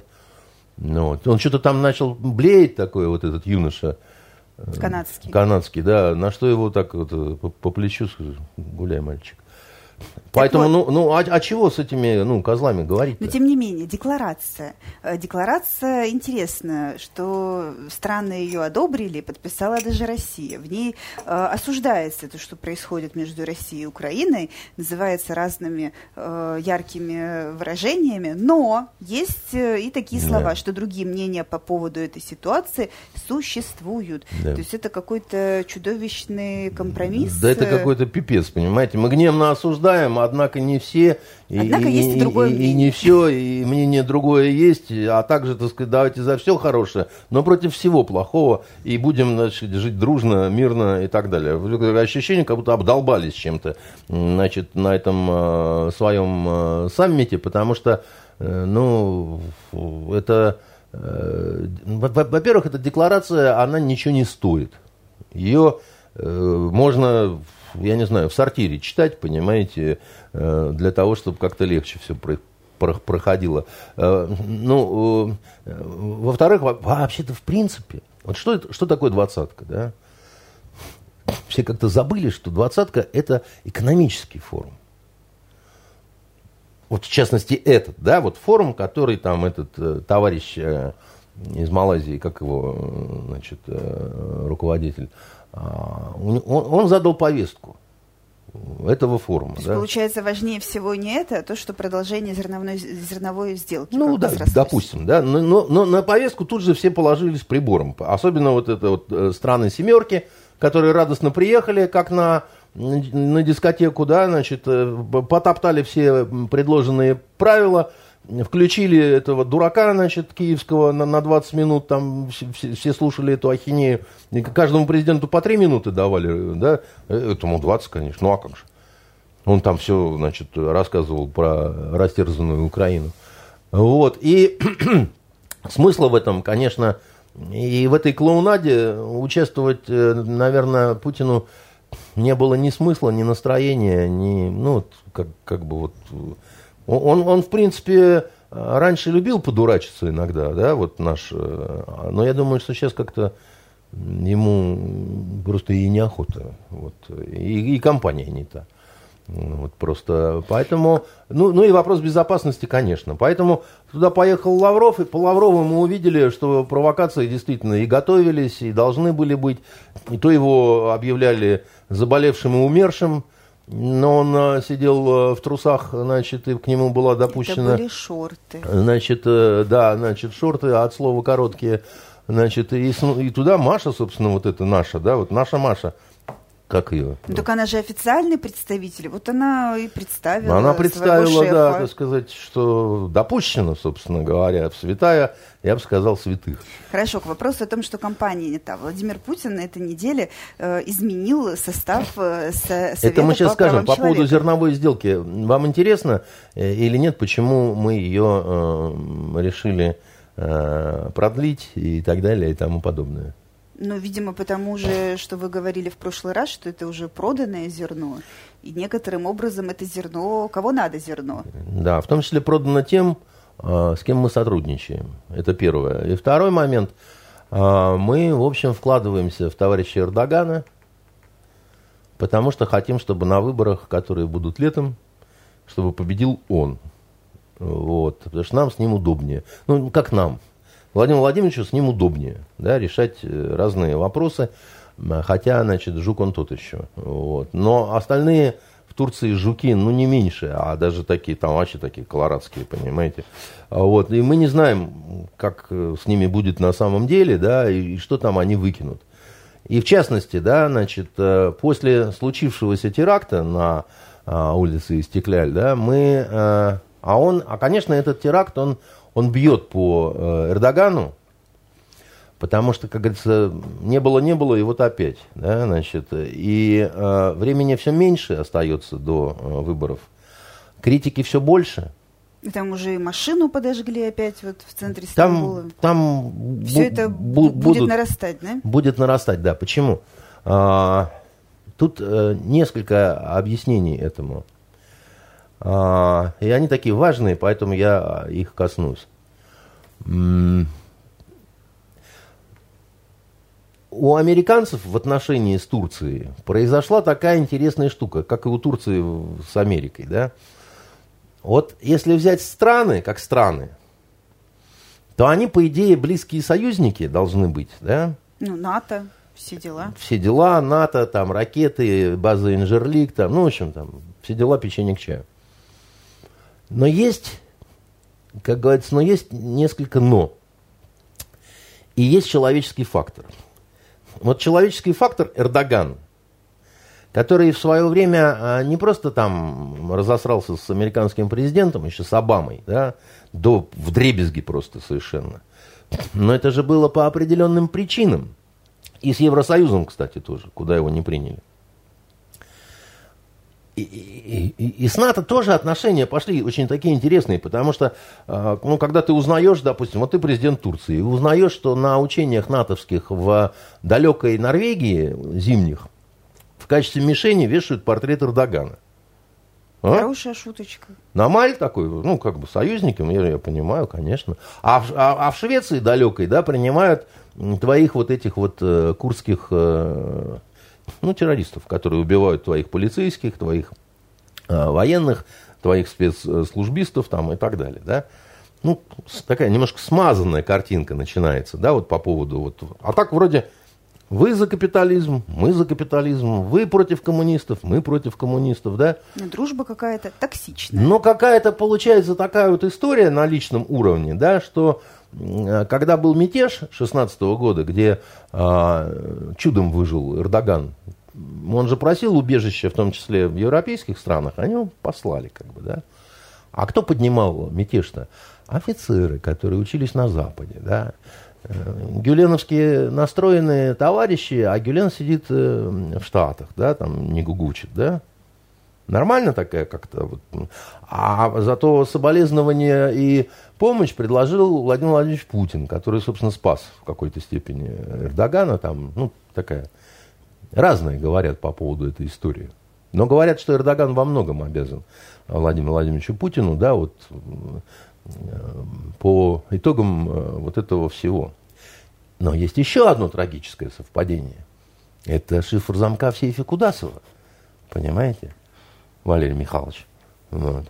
Ну, вот. Он что-то там начал блеять такой, вот этот юноша. Канадский. Канадский, да. На что его так вот по, по плечу, гуляй, мальчик. Поэтому, вот, ну, ну а, а чего с этими ну, козлами говорить? -то? Но тем не менее, декларация. Э, декларация интересная, что страны ее одобрили, подписала даже Россия. В ней э, осуждается то, что происходит между Россией и Украиной, называется разными э, яркими выражениями, но есть э, и такие слова, да. что другие мнения по поводу этой ситуации существуют. Да. То есть это какой-то чудовищный компромисс. Да это какой-то пипец, понимаете? Мы гневно осуждаем обсуждаем, однако не все. И, однако и, есть и другое и, и не все, и мнение другое есть, а также, так сказать, давайте за все хорошее, но против всего плохого, и будем значит, жить дружно, мирно и так далее. Ощущение, как будто обдолбались чем-то значит, на этом э, своем э, саммите, потому что, э, ну, это... Э, во-первых, эта декларация, она ничего не стоит. Ее э, можно я не знаю, в сортире читать, понимаете, э, для того, чтобы как-то легче все проходило. Э, ну, э, во-вторых, вообще-то в принципе, вот что, это, что такое двадцатка, да? Все как-то забыли, что двадцатка – это экономический форум. Вот в частности этот, да, вот форум, который там этот товарищ из Малайзии, как его, значит, руководитель, он, он задал повестку этого форума. То есть, да? Получается, важнее всего не это, а то, что продолжение зерновой, зерновой сделки. Ну, да, допустим, да. Но, но, но на повестку тут же все положились прибором. Особенно вот это вот э, страны семерки, которые радостно приехали, как на, на дискотеку, да, значит, э, потоптали все предложенные правила – включили этого дурака, значит, киевского на, на 20 минут, там все, все слушали эту ахинею, и каждому президенту по 3 минуты давали, да, этому 20, конечно, ну а как же. Он там все, значит, рассказывал про растерзанную Украину. Вот, и *clears throat* смысла в этом, конечно, и в этой клоунаде участвовать, э, наверное, Путину не было ни смысла, ни настроения, ни, ну, как, как бы вот он, он, в принципе, раньше любил подурачиться иногда, да, вот наш, э, но я думаю, что сейчас как-то ему просто и неохота, вот, и, и компания не та. Вот просто поэтому, ну, ну и вопрос безопасности, конечно. Поэтому туда поехал Лавров, и по Лаврову мы увидели, что провокации действительно и готовились, и должны были быть. И то его объявляли заболевшим и умершим, но он а, сидел а, в трусах, значит, и к нему была допущена... Это были шорты. Значит, э, да, значит, шорты от слова короткие. Значит, и, и туда Маша, собственно, вот это наша, да, вот наша Маша – как ее? Ну, так она же официальный представитель. Вот она и представила. Она представила, да, так сказать, что допущено, собственно говоря, в святая, я бы сказал, святых. Хорошо, к вопросу о том, что компания не та. Владимир Путин на этой неделе э, изменил состав э, Совета Это мы сейчас по скажем. По человека. поводу зерновой сделки. Вам интересно э, или нет, почему мы ее э, решили э, продлить и так далее и тому подобное? Ну, видимо, потому же, что вы говорили в прошлый раз, что это уже проданное зерно. И некоторым образом это зерно, кого надо зерно. Да, в том числе продано тем, а, с кем мы сотрудничаем. Это первое. И второй момент. А, мы, в общем, вкладываемся в товарища Эрдогана, потому что хотим, чтобы на выборах, которые будут летом, чтобы победил он. Вот. Потому что нам с ним удобнее. Ну, как нам. Владимиру Владимировичу с ним удобнее да, решать э, разные вопросы, хотя, значит, жук он тот еще. Вот. Но остальные в Турции жуки, ну, не меньше, а даже такие, там вообще такие колорадские, понимаете. Вот. И мы не знаем, как э, с ними будет на самом деле, да, и, и что там они выкинут. И в частности, да, значит, э, после случившегося теракта на а, улице Истекляль, да, мы, а он, а, конечно, этот теракт, он он бьет по э, Эрдогану, потому что, как говорится, не было, не было, и вот опять, да, значит, и э, времени все меньше остается до э, выборов, критики все больше. И там уже и машину подожгли опять вот в центре Стамбула. Там, там Все это бу- будет будут, нарастать, да? Будет нарастать, да. Почему? А, тут а, несколько объяснений этому. А, и они такие важные, поэтому я их коснусь. У американцев в отношении с Турцией произошла такая интересная штука, как и у Турции с Америкой, да? Вот если взять страны, как страны, то они, по идее, близкие союзники должны быть, да? Ну, НАТО, все дела. Все дела, НАТО, там, ракеты, база Инжерлик, там, ну, в общем, там, все дела печенье к чаю. Но есть, как говорится, но есть несколько «но». И есть человеческий фактор. Вот человеческий фактор Эрдоган, который в свое время а, не просто там разосрался с американским президентом, еще с Обамой, да, до вдребезги просто совершенно. Но это же было по определенным причинам. И с Евросоюзом, кстати, тоже, куда его не приняли. И, и, и, и с НАТО тоже отношения пошли очень такие интересные, потому что, а, ну, когда ты узнаешь, допустим, вот ты президент Турции, узнаешь, что на учениях натовских в далекой Норвегии зимних в качестве мишени вешают портрет Эрдогана. А? Хорошая шуточка. Намаль такой, ну, как бы союзником, я, я понимаю, конечно. А, а, а в Швеции далекой, да, принимают твоих вот этих вот э, курских э, ну, террористов, которые убивают твоих полицейских, твоих э, военных, твоих спецслужбистов там и так далее, да. Ну, такая немножко смазанная картинка начинается, да, вот по поводу вот. А так вроде вы за капитализм, мы за капитализм, вы против коммунистов, мы против коммунистов, да? Ну, дружба какая-то токсичная. Но какая-то получается такая вот история на личном уровне, да, что когда был мятеж 16 года, где а, чудом выжил Эрдоган, он же просил убежища, в том числе в европейских странах, они его послали, как бы, да. А кто поднимал мятеж-то? Офицеры, которые учились на Западе, да. Э, гюленовские настроенные товарищи, а Гюлен сидит э, в Штатах, да, там не гугучит, да. Нормально такая как-то. Вот. А зато соболезнование и помощь предложил Владимир Владимирович Путин, который, собственно, спас в какой-то степени Эрдогана. Там, ну, такая... Разные говорят по поводу этой истории. Но говорят, что Эрдоган во многом обязан Владимиру Владимировичу Путину, да, вот э, по итогам э, вот этого всего. Но есть еще одно трагическое совпадение. Это шифр замка в сейфе Кудасова. Понимаете? Валерий Михайлович. Вот.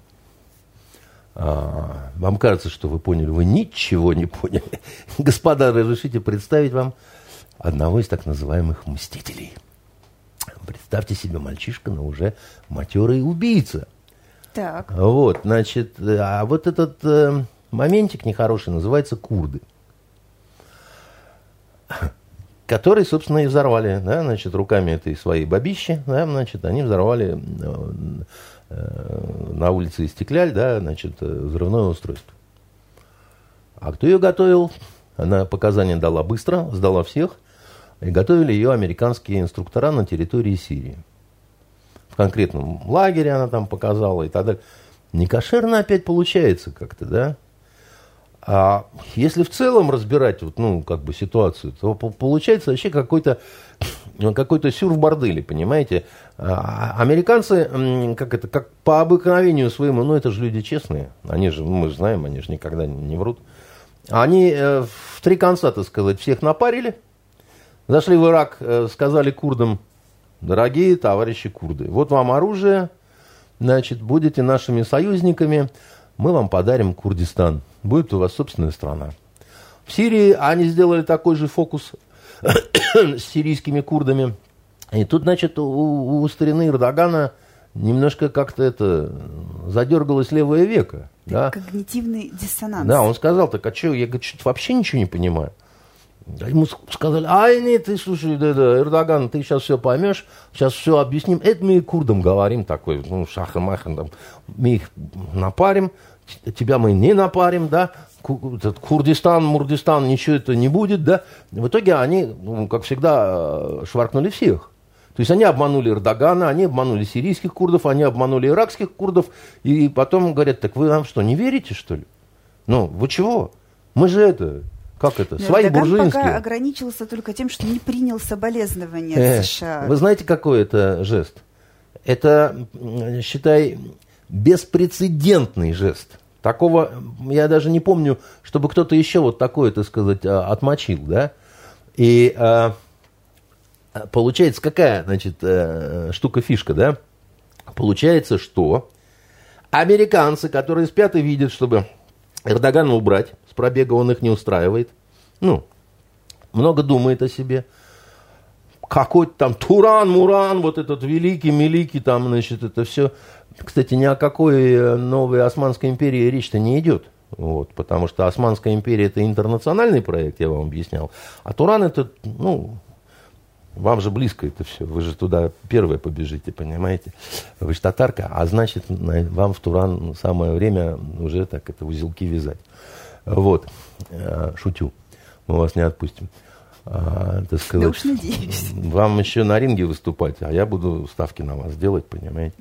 А, вам кажется, что вы поняли, вы ничего не поняли. *laughs* Господа, разрешите представить вам одного из так называемых мстителей. Представьте себе мальчишка, но уже матерый убийца. Так. Вот, значит, а вот этот э, моментик нехороший называется курды который, собственно, и взорвали, да, значит, руками этой своей бабищи, да, значит, они взорвали э, э, на улице Истекляль, да, значит, взрывное устройство. А кто ее готовил? Она показания дала быстро, сдала всех, и готовили ее американские инструктора на территории Сирии. В конкретном лагере она там показала и так далее. Не кошерно опять получается как-то, да? А если в целом разбирать вот, ну, как бы ситуацию, то получается вообще какой-то *sniffs* какой-то сюр в борделе, понимаете? А американцы, как это, как по обыкновению своему, ну, это же люди честные, они же, мы знаем, они же никогда не, не врут. Они э, в три конца, так сказать, всех напарили, зашли в Ирак, э, сказали курдам, дорогие товарищи курды, вот вам оружие, значит, будете нашими союзниками, мы вам подарим Курдистан будет у вас собственная страна. В Сирии они сделали такой же фокус *coughs* с сирийскими курдами. И тут, значит, у, у старины Эрдогана немножко как-то это задергалось левое веко. Да? Когнитивный диссонанс. Да, он сказал, так а что, я говорю, что вообще ничего не понимаю. Ему сказали, ай, нет, ты слушай, да, да, Эрдоган, ты сейчас все поймешь, сейчас все объясним. Это мы курдам говорим такой, ну, шахам-махам, там, мы их напарим, тебя мы не напарим, да, Курдистан, Мурдистан, ничего это не будет, да. В итоге они, ну, как всегда, шваркнули всех. То есть они обманули Эрдогана, они обманули сирийских курдов, они обманули иракских курдов, и потом говорят, так вы нам что, не верите, что ли? Ну, вы чего? Мы же это, как это, Но свои Эрдоган буржуинские. пока ограничился только тем, что не принял соболезнования Э, США. Вы знаете, какой это жест? Это, считай, беспрецедентный жест. Такого, я даже не помню, чтобы кто-то еще вот такое, так сказать, а, отмочил, да? И а, получается, какая, значит, э, штука-фишка, да? Получается, что американцы, которые спят и видят, чтобы Эрдогана убрать, с пробега он их не устраивает, ну, много думает о себе, какой-то там Туран, Муран, вот этот великий, великий, там, значит, это все. Кстати, ни о какой э, новой Османской империи речь-то не идет. Вот, потому что Османская империя это интернациональный проект, я вам объяснял. А Туран это, ну, вам же близко это все. Вы же туда первые побежите, понимаете? Вы же татарка, а значит, на- вам в Туран самое время уже так это узелки вязать. Вот. Э, Шутю. Мы вас не отпустим. А, так сказать, Да уж надеюсь. вам еще на ринге выступать, а я буду ставки на вас делать, понимаете?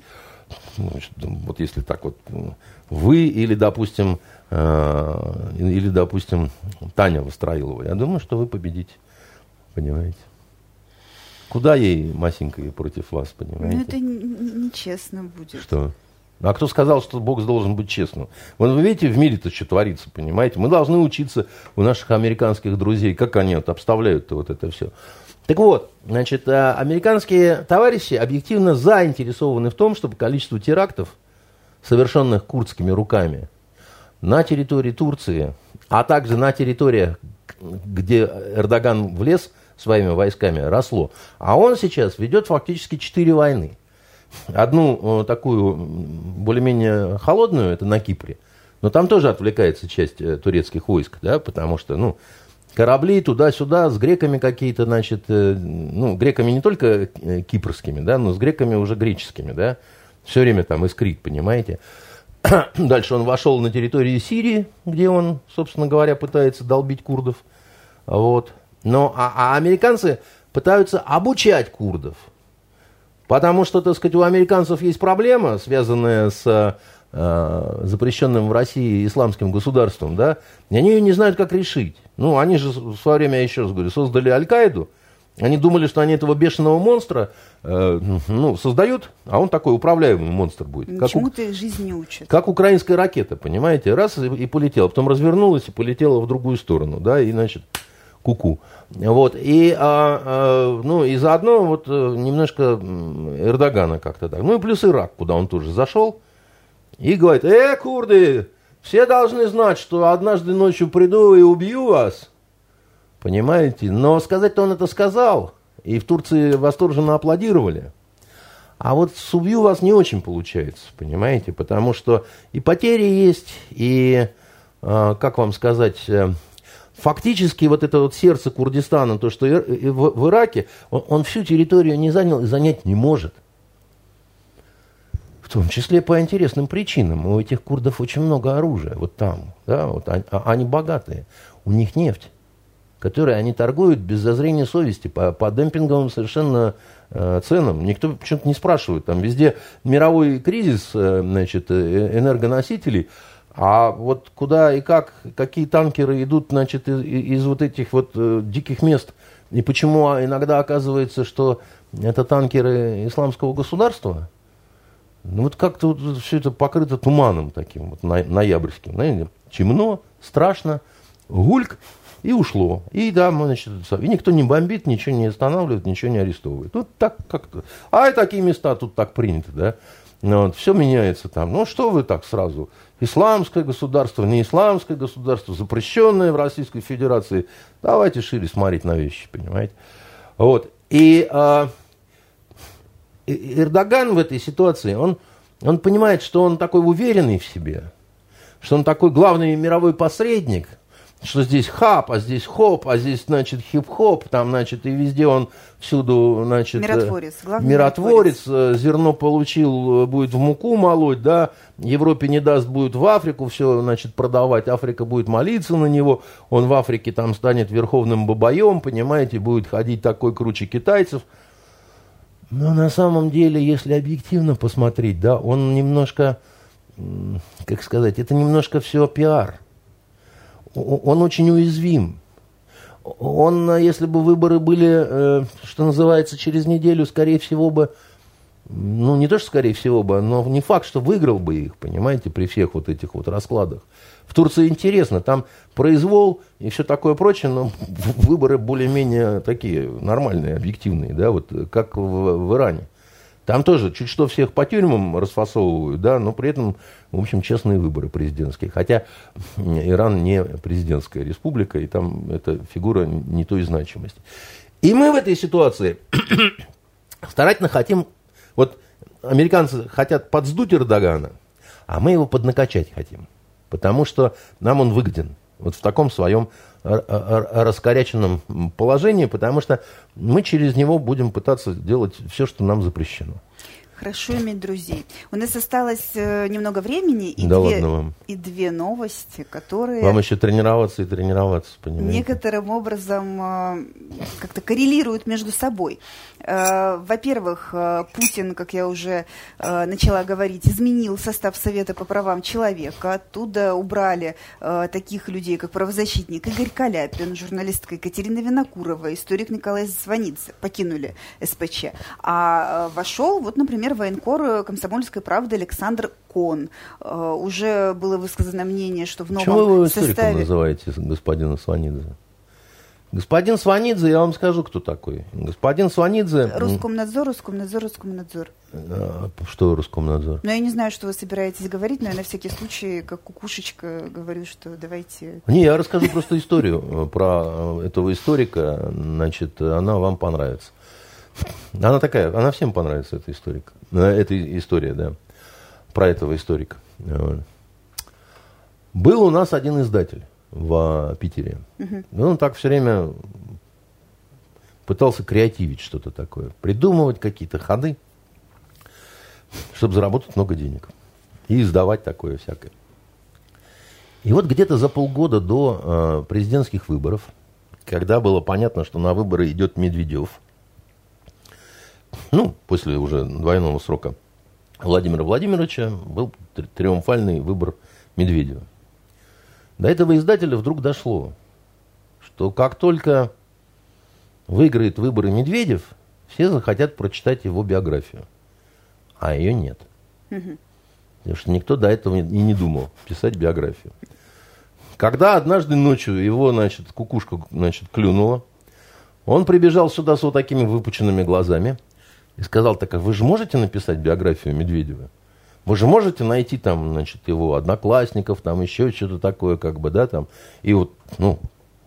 Ну, что, Вот если так вот вы или, допустим, э, или, допустим, Таня Востроилова, я думаю, что вы победите, понимаете? Куда ей, Масенька, против вас, Ну, понимаете? это н- н- нечестно будет. Что? А кто сказал, что бокс должен быть честным? Вот вы видите, в мире-то что творится, понимаете? Мы должны учиться у наших американских друзей, как они вот обставляют вот это все. Так вот, значит, э, американские товарищи объективно заинтересованы в том, чтобы количество терактов, совершенных курдскими руками, на территории Турции, а также на территориях, где Эрдоган влез своими войсками, росло. А он сейчас ведет фактически четыре войны. Одну э, такую более-менее холодную, это на Кипре, но там тоже отвлекается часть э, турецких войск, да, потому что, ну, корабли туда-сюда, с греками какие-то, значит, э, ну, греками не только э, кипрскими, да, но с греками уже греческими, да, все время там искрит, понимаете. *clears throat* Дальше он вошел на территорию Сирии, где он, собственно говоря, пытается долбить курдов. Вот. Но, а, а американцы пытаются обучать курдов. Потому что, так сказать, у американцев есть проблема, связанная с э, запрещенным в России исламским государством, да, и они ее не знают, как решить. Ну, они же в свое время, я еще раз говорю, создали Аль-Каиду, они думали, что они этого бешеного монстра э, ну, создают, а он такой управляемый монстр будет. Как у- Ничему-то жизнь не учит. как украинская ракета, понимаете? Раз и, и полетела, потом развернулась и полетела в другую сторону, да, и, значит, куку. Вот, и, а, а, ну, и заодно вот э, немножко Эрдогана как-то так. Ну, и плюс Ирак, куда он тоже зашел, и говорит, э, курды, все должны знать, что однажды ночью приду и убью вас. Понимаете? Но сказать-то он это сказал, и в Турции восторженно аплодировали. А вот с убью вас не очень получается, понимаете? Потому что и потери есть, и, э, как вам сказать, э, фактически вот это вот сердце Курдистана, то, что Ир- и в, в Ираке, он, он всю территорию не занял и занять не может. В том числе по интересным причинам. У этих курдов очень много оружия, вот там, да, вот они, а- они богатые, у них нефть которые они торгуют без зазрения совести по, по демпинговым совершенно э, ценам. Никто почему-то не спрашивает. Там везде мировой кризис э, значит, э, энергоносителей. А вот куда и как, какие танкеры идут значит, из, из вот этих вот э, диких мест, и почему иногда оказывается, что это танкеры исламского государства, ну вот как-то вот все это покрыто туманом таким, вот ноя- ноябрьским. Знаете, темно, страшно, гульк, и ушло. И да, мы, значит, и никто не бомбит, ничего не останавливает, ничего не арестовывает. Вот так как-то. А и такие места тут так принято, да. Ну, вот, все меняется там. Ну, что вы так сразу? Исламское государство, не исламское государство, запрещенное в Российской Федерации. Давайте шире смотреть на вещи, понимаете? Вот. И а, Эрдоган в этой ситуации, он, он понимает, что он такой уверенный в себе, что он такой главный мировой посредник, что здесь хап, а здесь хоп, а здесь, значит, хип-хоп, там, значит, и везде он всюду, значит... э, Миротворец, главный Миротворец, э, зерно получил, э, будет в муку молоть, да, Европе не даст, будет в Африку все, значит, продавать, Африка будет молиться на него, он в Африке там станет верховным бабаем, понимаете, будет ходить такой круче китайцев. Но на самом деле, если объективно посмотреть, да, он немножко, как сказать, это немножко все пиар. Он очень уязвим. Он, если бы выборы были, э, что называется, через неделю, скорее всего бы, ну, не то, что скорее всего бы, но не факт, что выиграл бы их, понимаете, при всех вот этих вот раскладах. В Турции интересно, там произвол и все такое прочее, но *laughs* выборы более-менее такие нормальные, объективные, да, вот как в, в Иране. Там тоже чуть что всех по тюрьмам расфасовывают, да, но при этом, в общем, честные выборы президентские. Хотя Иран не президентская республика, и там эта фигура не той значимости. И мы в этой ситуации *clears throat* старательно хотим, вот американцы хотят подсдуть Эрдогана, а мы его поднакачать хотим потому что нам он выгоден. Вот в таком своем раскоряченном положении, потому что мы через него будем пытаться делать все, что нам запрещено. Хорошо иметь друзей. У нас осталось э, немного времени и, да две, вам. и две новости, которые... Вам еще тренироваться и тренироваться, понимаете? Некоторым образом э, как-то коррелируют между собой. Э, во-первых, Путин, как я уже начала говорить, изменил состав Совета по правам человека. Оттуда убрали таких людей, как правозащитник Игорь Каляпин, журналистка Екатерина Винокурова, историк Николай Звонидзе. Покинули СПЧ. А вошел, вот, например, например, военкор э, «Комсомольской правды» Александр Кон. Э, уже было высказано мнение, что в новом Почему вы его составе... называете господина Сванидзе? Господин Сванидзе, я вам скажу, кто такой. Господин Сванидзе... Роскомнадзор, Роскомнадзор, Роскомнадзор. А, что Роскомнадзор? Ну, я не знаю, что вы собираетесь говорить, но я на всякий случай, как кукушечка, говорю, что давайте... Не, я расскажу просто историю э, про этого историка. Значит, она вам понравится. Она такая, она всем понравится, эта история. Э, эта история, да, про этого историка. Был у нас один издатель в Питере. Угу. Он так все время пытался креативить что-то такое, придумывать какие-то ходы, чтобы заработать много денег. И издавать такое всякое. И вот где-то за полгода до э, президентских выборов, когда было понятно, что на выборы идет Медведев – ну, после уже двойного срока Владимира Владимировича, был триумфальный выбор Медведева. До этого издателя вдруг дошло, что как только выиграет выборы Медведев, все захотят прочитать его биографию. А ее нет. Угу. Потому что никто до этого и не думал писать биографию. Когда однажды ночью его, значит, кукушка, значит, клюнула, он прибежал сюда с вот такими выпученными глазами – и сказал, так а вы же можете написать биографию Медведева? Вы же можете найти там, значит, его одноклассников, там еще что-то такое, как бы, да, там. И вот, ну,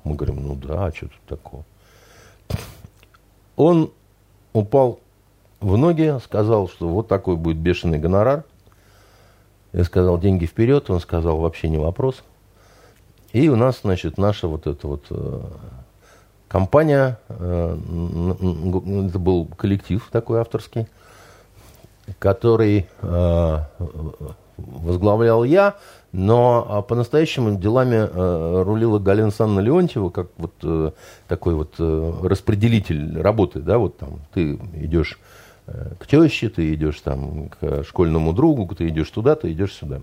мы говорим, ну да, а что тут такого? Он упал в ноги, сказал, что вот такой будет бешеный гонорар. Я сказал, деньги вперед. Он сказал, вообще не вопрос. И у нас, значит, наша вот эта вот э, компания, э, это был коллектив такой авторский, который э, возглавлял я, но а, по-настоящему делами э, рулила Галина Александровна Леонтьева, как вот такой вот распределитель работы, да, вот там ты идешь к теще, ты идешь там к школьному другу, ты идешь туда, ты идешь сюда.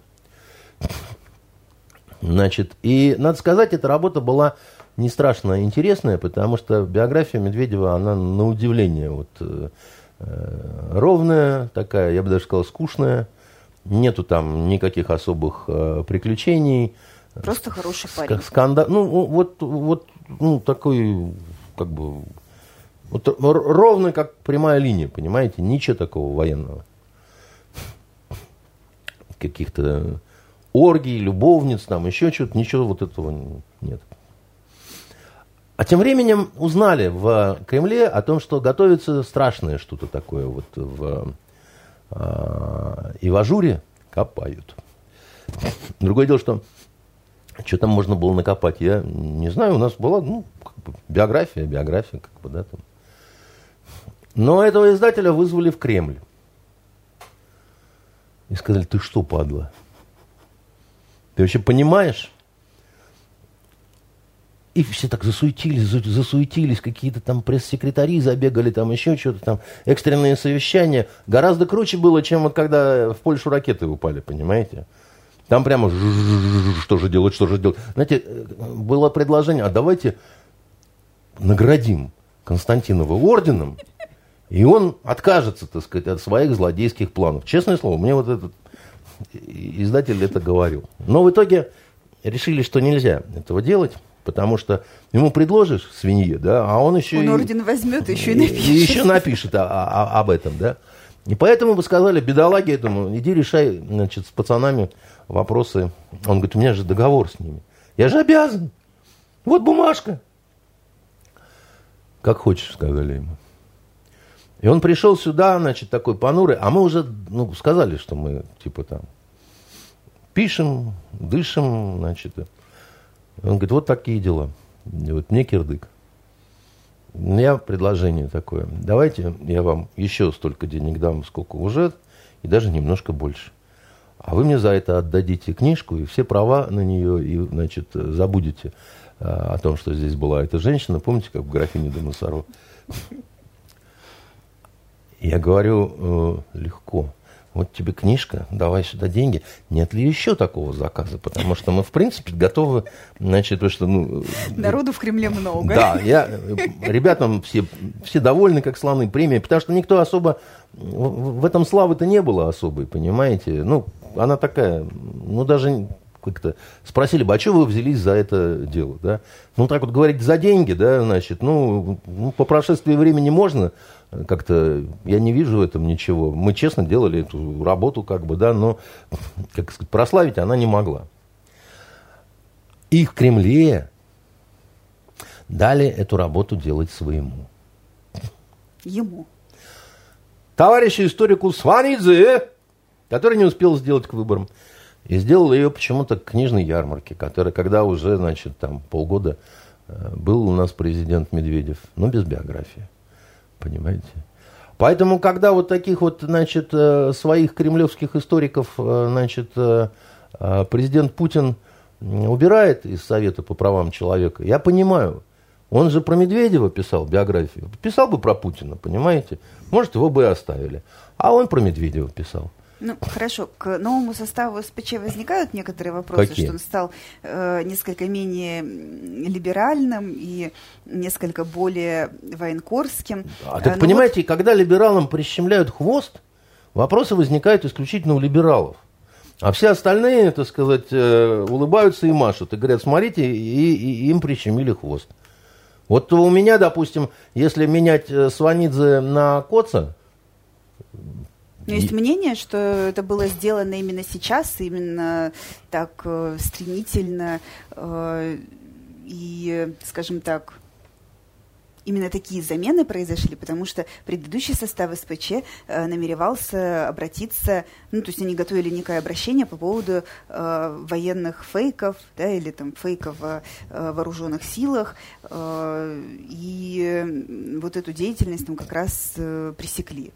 Значит, и надо сказать, эта работа была не страшно интересная, потому что биография Медведева, она на удивление вот, э, э, ровная, такая, я бы даже сказал, скучная. Нету там никаких особых э, приключений. Просто хороший парень. Скандал. Ну, вот, вот ну, такой, как бы, вот, ровный, как прямая линия, понимаете? Ничего такого военного. Каких-то оргий, любовниц, там еще что-то, ничего вот этого нет. А тем временем узнали в Кремле о том, что готовится страшное что-то такое вот в э, и в ажуре копают. Другое дело, что что там можно было накопать, я не знаю, у нас была ну, как бы биография, биография, как бы, да, там. Но этого издателя вызвали в Кремль. И сказали, ты что, падла? Ты вообще понимаешь, И все так засуетились, засуетились, какие-то там пресс-секретари забегали, там еще что-то там, экстренные совещания. Гораздо круче было, чем вот когда в Польшу ракеты упали, понимаете? Там прямо что же делать, что же делать. Знаете, было предложение, а давайте наградим Константинова орденом, и он откажется, так сказать, от своих злодейских планов. Честное слово, мне вот этот издатель это говорил. Но в итоге решили, что нельзя этого делать. Потому что ему предложишь свинье, да, а он еще... Он и, орден возьмет, еще и напишет. И еще напишет о, о, об этом, да. И поэтому вы сказали, бедолаге этому, иди решай, значит, с пацанами вопросы. Он говорит, у меня же договор с ними. Я же обязан. Вот бумажка. Как хочешь, сказали ему. И он пришел сюда, значит, такой понурый, а мы уже, ну, сказали, что мы, типа, там, пишем, дышим, значит, он говорит, вот такие дела. И вот мне кирдык. У меня предложение такое. Давайте я вам еще столько денег дам, сколько уже, и даже немножко больше. А вы мне за это отдадите книжку и все права на нее, и, значит, забудете а, о том, что здесь была эта женщина. Помните, как в графине де? Я говорю, э, легко вот тебе книжка, давай сюда деньги. Нет ли еще такого заказа? Потому что мы, в принципе, готовы, значит, то, что... Ну, Народу в Кремле много. Да, я, ребятам все, все довольны, как слоны премии, потому что никто особо... В этом славы-то не было особой, понимаете? Ну, она такая, ну, даже как-то спросили бы, а что вы взялись за это дело, да? Ну, так вот говорить за деньги, да, значит, ну, ну по прошествии времени можно как-то, я не вижу в этом ничего. Мы честно делали эту работу, как бы, да, но, как сказать, прославить она не могла. И в Кремле дали эту работу делать своему. Ему. Товарищу историку Сванидзе, который не успел сделать к выборам. И сделал ее почему-то к книжной ярмарке, которая, когда уже, значит, там полгода э, был у нас президент Медведев, но без биографии. Понимаете? Поэтому, когда вот таких вот, значит, э, своих кремлевских историков, э, значит, президент Путин убирает из Совета по правам человека, я понимаю, он же про Медведева писал биографию. Писал бы про Путина, понимаете? Может, его бы и оставили. А он про Медведева писал. Ну, хорошо. К новому составу СПЧ возникают некоторые вопросы, Какие? что он стал э, несколько менее либеральным и несколько более военкорским. А так, а, понимаете, вот... когда либералам прищемляют хвост, вопросы возникают исключительно у либералов. А все остальные, так сказать, э, улыбаются и машут. И говорят, смотрите, и, и им прищемили хвост. Вот у меня, допустим, если менять э, Сванидзе на Коца, но есть мнение, что это было сделано именно сейчас, именно так э, стремительно э, и, скажем так, именно такие замены произошли, потому что предыдущий состав СПЧ э, намеревался обратиться, ну, то есть они готовили некое обращение по поводу э, военных фейков, да, или там фейков о э, вооруженных силах, э, и вот эту деятельность там как раз э, пресекли.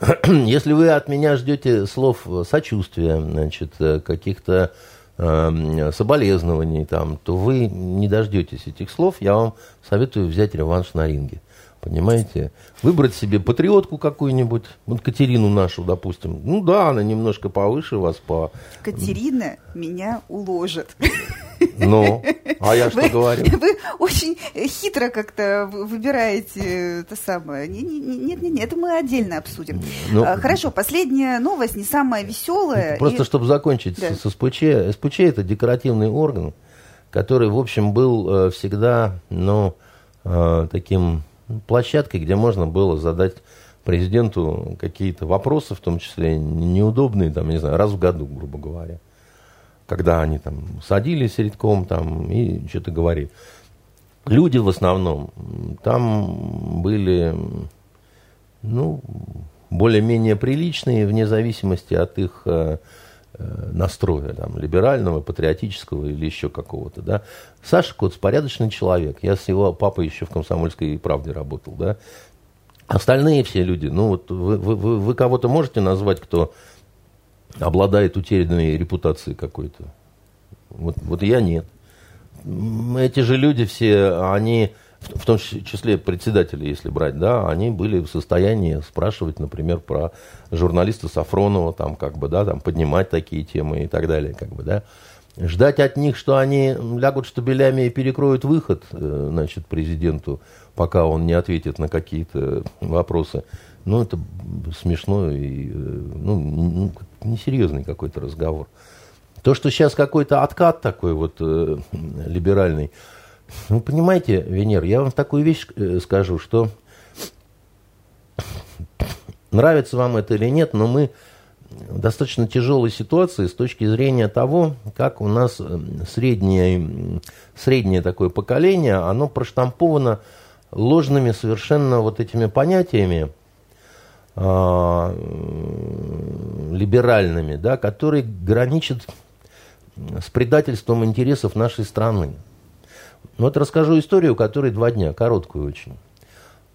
*clears throat* Если вы от меня ждете слов сочувствия, значит, каких-то э, соболезнований, там, то вы не дождетесь этих слов. Я вам советую взять реванш на ринге. Понимаете? Выбрать себе патриотку какую-нибудь, вот Катерину нашу, допустим. Ну да, она немножко повыше вас по... Катерина меня уложит. Ну, а я *laughs* что вы, говорю? Вы очень хитро как-то выбираете это самое. Нет, нет, нет, это мы отдельно обсудим. Ну, а, Хорошо, последняя новость, не самая веселая. Просто и... чтобы закончить да. с СПЧ. СПЧ это декоративный орган, который, в общем, был э, всегда, ну, э, таким площадкой, где можно было задать президенту какие-то вопросы, в том числе неудобные, там, не знаю, раз в году, грубо говоря когда они там садились редком там и что-то говорили. Люди в основном там были, ну, более-менее приличные, вне зависимости от их э, настроя, там, либерального, патриотического или еще какого-то, да. Саша Коц порядочный человек. Я с его папой еще в «Комсомольской правде» работал, да. Остальные все люди, ну, вот вы, вы, вы кого-то можете назвать, кто обладает утерянной репутацией какой-то. Вот, вот я нет. эти же люди все, они, в том числе председатели, если брать, да, они были в состоянии спрашивать, например, про журналиста Сафронова, там, как бы, да, там, поднимать такие темы и так далее, как бы, да. Ждать от них, что они лягут штабелями и перекроют выход, э, значит, президенту, пока он не ответит на какие-то вопросы, ну, это смешно и, э, ну, несерьезный какой-то разговор. То, что сейчас какой-то откат такой вот э, либеральный, ну, понимаете, Венер, я вам такую вещь э, скажу, что нравится вам это или нет, но мы в достаточно тяжелой ситуации с точки зрения того, как у нас э, среднее, среднее такое поколение, оно проштамповано ложными совершенно вот этими понятиями, э, либеральными, да, которые граничат с предательством интересов нашей страны. Вот расскажу историю, которой два дня, короткую очень.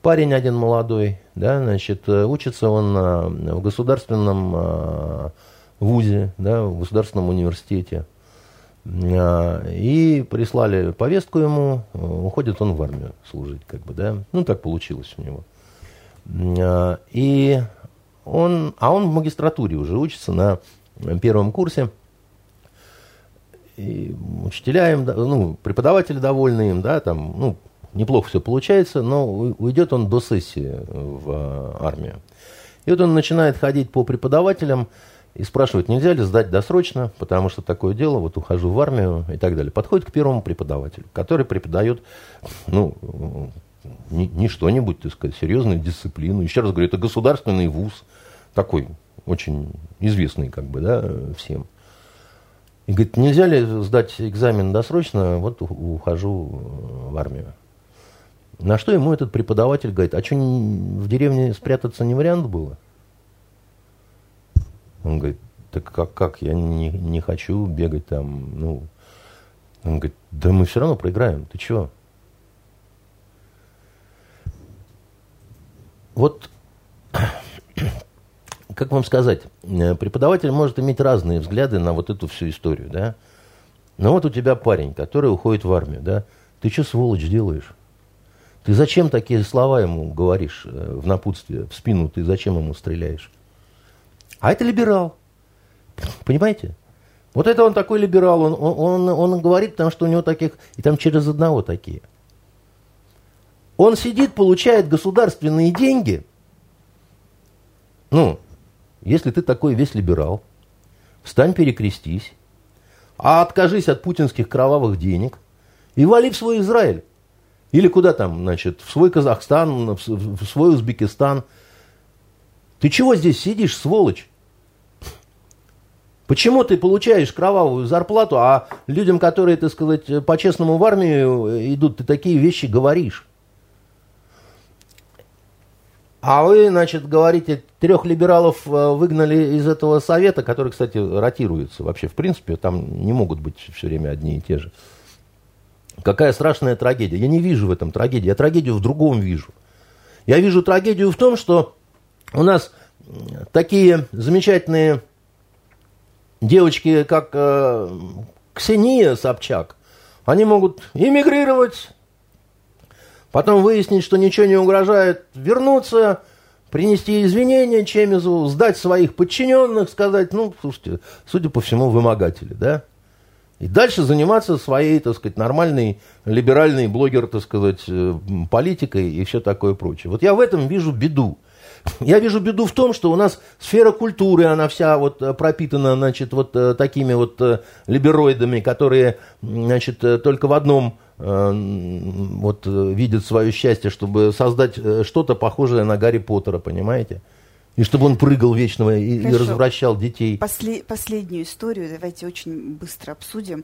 Парень один молодой, да, значит, э, учится он на, в государственном э, вузе, да, в государственном университете. Э, и прислали повестку ему, уходит он в армию служить, как бы, да. Ну, так получилось у него. Э, и он, а он в магистратуре уже учится на первом курсе. И учителя им, ну, преподаватели довольны им, да, там, ну, неплохо все получается, но уйдет он до сессии в а, армию. И вот он начинает ходить по преподавателям и спрашивать, нельзя ли сдать досрочно, потому что такое дело, вот ухожу в армию и так далее. Подходит к первому преподавателю, который преподает, ну, не, не что-нибудь, так сказать, серьезную дисциплину. Еще раз говорю, это государственный вуз, такой очень известный, как бы, да, всем. И говорит, нельзя ли сдать экзамен досрочно, вот ухожу в армию. На что ему этот преподаватель говорит, а что в деревне спрятаться не вариант было? Он говорит, так как, как я не, не хочу бегать там, ну. Он говорит, да мы все равно проиграем, ты чего? Вот, как вам сказать, э, преподаватель может иметь разные взгляды на вот эту всю историю, да? Но вот у тебя парень, который уходит в армию, да? Ты что, сволочь, делаешь? Ты зачем такие слова ему говоришь э, в напутствие, в спину ты зачем ему стреляешь? А это либерал. Понимаете? Вот это он такой либерал, он, он, он, говорит, потому что у него таких, и там через одного такие. Он сидит, получает государственные деньги. Ну, если ты такой весь либерал, встань, перекрестись, а откажись от путинских кровавых денег и вали в свой Израиль. Или куда там, значит, в свой Казахстан, в свой Узбекистан. Ты чего здесь сидишь, сволочь? Почему ты получаешь кровавую зарплату, а людям, которые, так сказать, по-честному в армию идут, ты такие вещи говоришь? А вы, значит, говорите, трех либералов э, выгнали из этого совета, который, кстати, ротируется вообще, в принципе, там не могут быть все время одни и те же. Какая страшная трагедия. Я не вижу в этом трагедии, я трагедию в другом вижу. Я вижу трагедию в том, что у нас такие замечательные девочки, как э, Ксения Собчак, они могут эмигрировать, потом выяснить, что ничего не угрожает, вернуться, принести извинения Чемизу, сдать своих подчиненных, сказать, ну, слушайте, судя по всему, вымогатели, да? И дальше заниматься своей, так сказать, нормальной, либеральной блогер, так сказать, э, политикой и все такое прочее. Вот я в этом вижу беду. Я вижу беду в том, что у нас сфера культуры, она вся вот э, пропитана, значит, вот э, такими вот либероидами, которые, значит, только в одном вот видят свое счастье, чтобы создать что-то похожее на Гарри Поттера, понимаете? И чтобы он прыгал вечно и, и развращал детей. После, последнюю историю давайте очень быстро обсудим.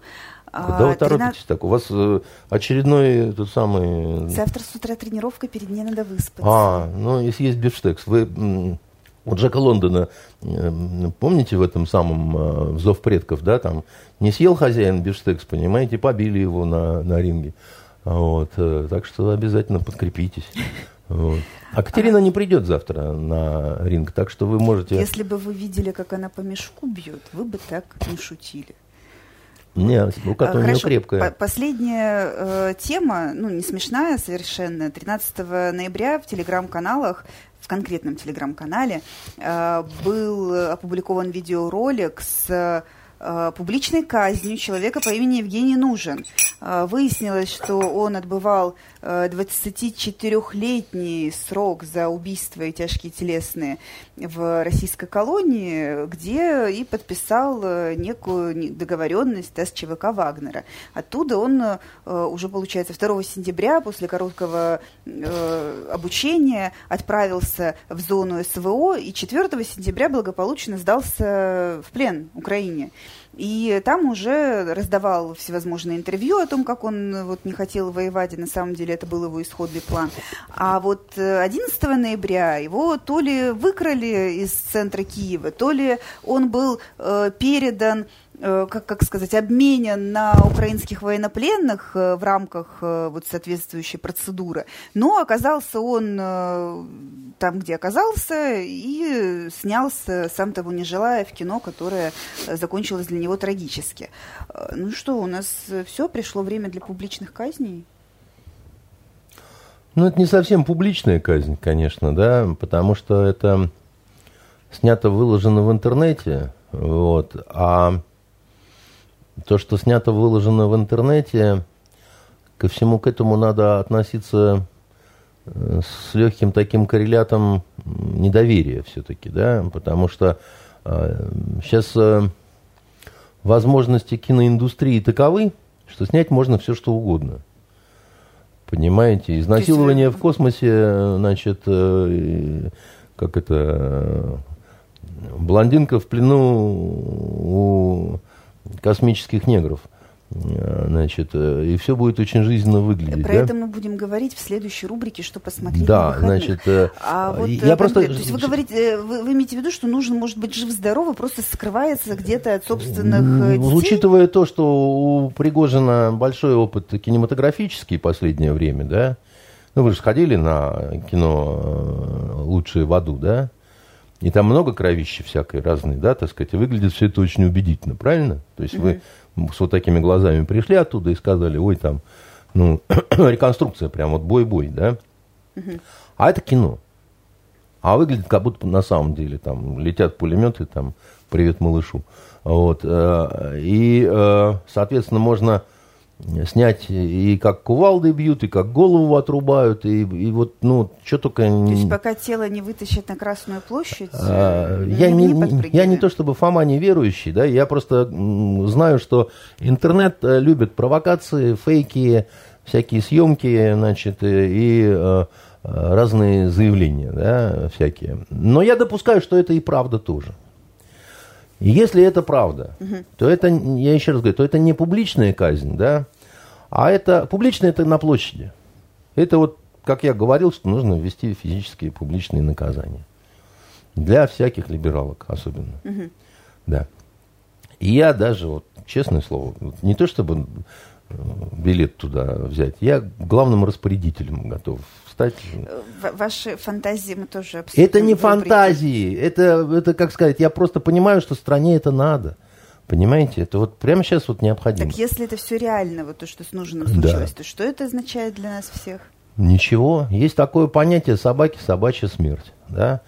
Куда вы торопитесь 13... так? У вас э, очередной тот самый... Завтра с утра тренировка, перед ней надо выспаться. А, ну, если есть бифштекс. Вы у Джека Лондона, э, помните в этом самом э, в «Зов предков», да, там не съел хозяин бифштекс, понимаете, побили его на, на ринге. Вот, так что обязательно подкрепитесь. Вот. А Катерина не придет завтра на ринг, так что вы можете... Если бы вы видели, как она по мешку бьет, вы бы так не шутили. Нет, рука у нее крепкая. Последняя э, тема, ну, не смешная совершенно. 13 ноября в телеграм-каналах в конкретном телеграм-канале э, был опубликован видеоролик с Э, публичной казнью человека по имени Евгений Нужен. Э, выяснилось, что он отбывал 24-летний э, срок за убийство и тяжкие телесные в российской колонии, где и подписал некую договоренность с ЧВК Вагнера. Оттуда он уже, получается, 2 сентября после короткого обучения отправился в зону СВО и 4 сентября благополучно сдался в плен Украине. И там уже раздавал всевозможные интервью о том, как он вот не хотел воевать, и на самом деле это был его исходный план. А вот 11 э, ноября его то ли выкрали из центра Киева, то ли он был э, передан Э, как, как сказать, обменен на украинских военнопленных э, в рамках э, вот соответствующей процедуры. Но оказался он там, где оказался, и снялся, сам того не желая, в кино, которое закончилось для него трагически. Ну что, у нас все, пришло время для публичных казней? Ну, это не совсем публичная казнь, конечно, да, потому что это снято, выложено в интернете, вот, а то, что снято, выложено в интернете, ко всему к этому надо относиться э, с легким таким коррелятом недоверия все-таки, да, потому что э, сейчас э, возможности киноиндустрии таковы, что снять можно все, что угодно. Понимаете, изнасилование в космосе, значит, э, как это, э, блондинка в плену у космических негров. Э, значит, э, и все будет очень жизненно выглядеть. Про да? это мы будем говорить в следующей рубрике, что посмотреть Да, значит, э, а вот, я просто... То есть вы говорите, вы, вы имеете в виду, что нужно, может быть, жив-здорово, просто скрывается где-то от собственных детей? Учитывая то, что у Пригожина большой опыт кинематографический последнее время, да, ну вы же сходили на кино «Лучшие в аду», да, и там много кровищи всякой разной, да, так сказать, и выглядит все это очень убедительно, правильно? То есть mm-hmm. вы с вот такими глазами пришли оттуда и сказали, ой, там, ну, *clears throat* реконструкция прям вот бой-бой, да? Mm-hmm. А это кино. А выглядит как будто на самом деле там летят пулеметы, там, привет малышу. Вот. Э, и, э, соответственно, можно снять и как кувалды бьют, и как голову отрубают, и, и вот, ну, что только... То есть пока тело не вытащат на Красную площадь, а, э, я, не, не я не то чтобы Фома неверующий, да, я просто знаю, что интернет э, любит провокации, фейки, всякие съемки, значит, э, и, и разные заявления, да, всякие. Но я допускаю, что это и правда тоже. И если это правда, угу. то это, я еще раз говорю, то это не публичная казнь, да, а это публичное это на площади. Это вот, как я говорил, что нужно ввести физические публичные наказания. Для всяких либералок особенно. Угу. Да. И я даже, вот, честное слово, не то чтобы э, билет туда взять, я главным распорядителем готов стать. Ваши фантазии мы тоже обсудим. Это не фантазии, это, это, как сказать, я просто понимаю, что стране это надо. Понимаете, это вот прямо сейчас вот необходимо. Так если это все реально, вот то, что с нужным случилось, да. то что это означает для нас всех? Ничего. Есть такое понятие собаки, собачья смерть. Да?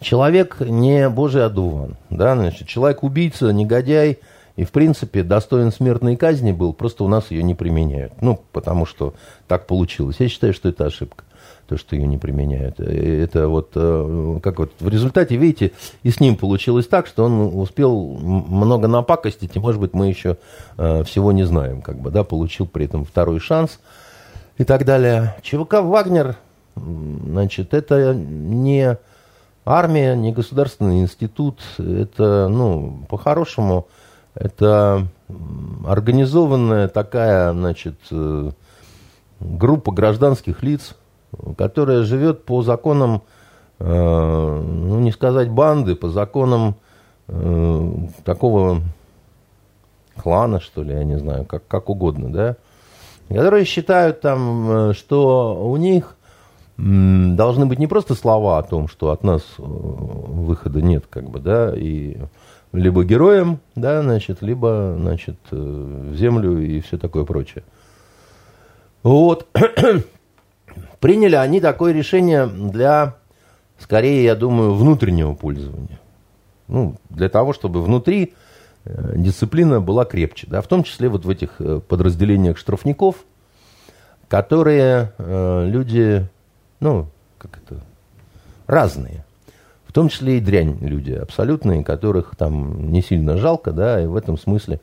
Человек не божий одуван. Да? Значит, человек убийца, негодяй, и, в принципе, достоин смертной казни был, просто у нас ее не применяют. Ну, потому что так получилось. Я считаю, что это ошибка то, что ее не применяют. Э, это вот, э, как вот в результате, видите, и с ним получилось так, что он успел много напакостить, и, может быть, мы еще э, всего не знаем, как бы, да, получил при этом второй шанс и так далее. ЧВК «Вагнер», значит, это не армия, не государственный институт, это, ну, по-хорошему, это организованная такая, значит, группа гражданских лиц, которая живет по законам, э, ну не сказать банды, по законам э, такого клана, что ли, я не знаю, как, как угодно, да, которые считают там, э, что у них должны быть не просто слова о том, что от нас выхода нет, как бы, да, и либо героем, да, значит, либо, значит, в землю и все такое прочее. Вот. *clears throat* Приняли они такое решение для, скорее, я думаю, внутреннего пользования. Ну, для того, чтобы внутри э, дисциплина была крепче, да, в том числе вот в этих э, подразделениях штрафников, которые э, люди, ну, как это, разные. В том числе и дрянь люди абсолютные, которых там не сильно жалко, да, и в этом смысле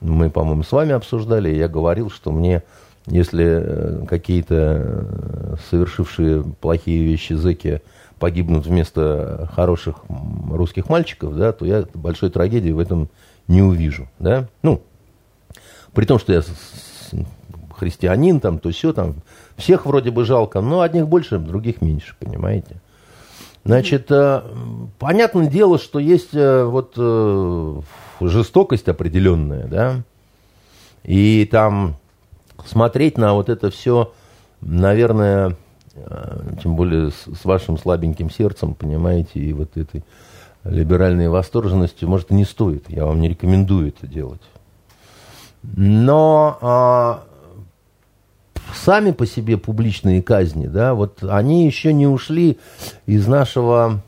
мы, по-моему, с вами обсуждали, я говорил, что мне если э, какие-то э, совершившие плохие вещи зэки погибнут вместо хороших русских мальчиков, да, то я большой трагедии в этом не увижу, да. Ну, при том, что я христианин, там, то все, там, всех вроде бы жалко, но одних больше, других меньше, понимаете. Значит, э, понятное дело, что есть вот жестокость определенная, да, и там смотреть на вот это все, наверное, э, тем более с, вашим слабеньким сердцем, понимаете, и вот этой либеральной восторженностью, может, и не стоит. Я вам не рекомендую это делать. Но а, сами по себе публичные казни, да, вот они еще не ушли из нашего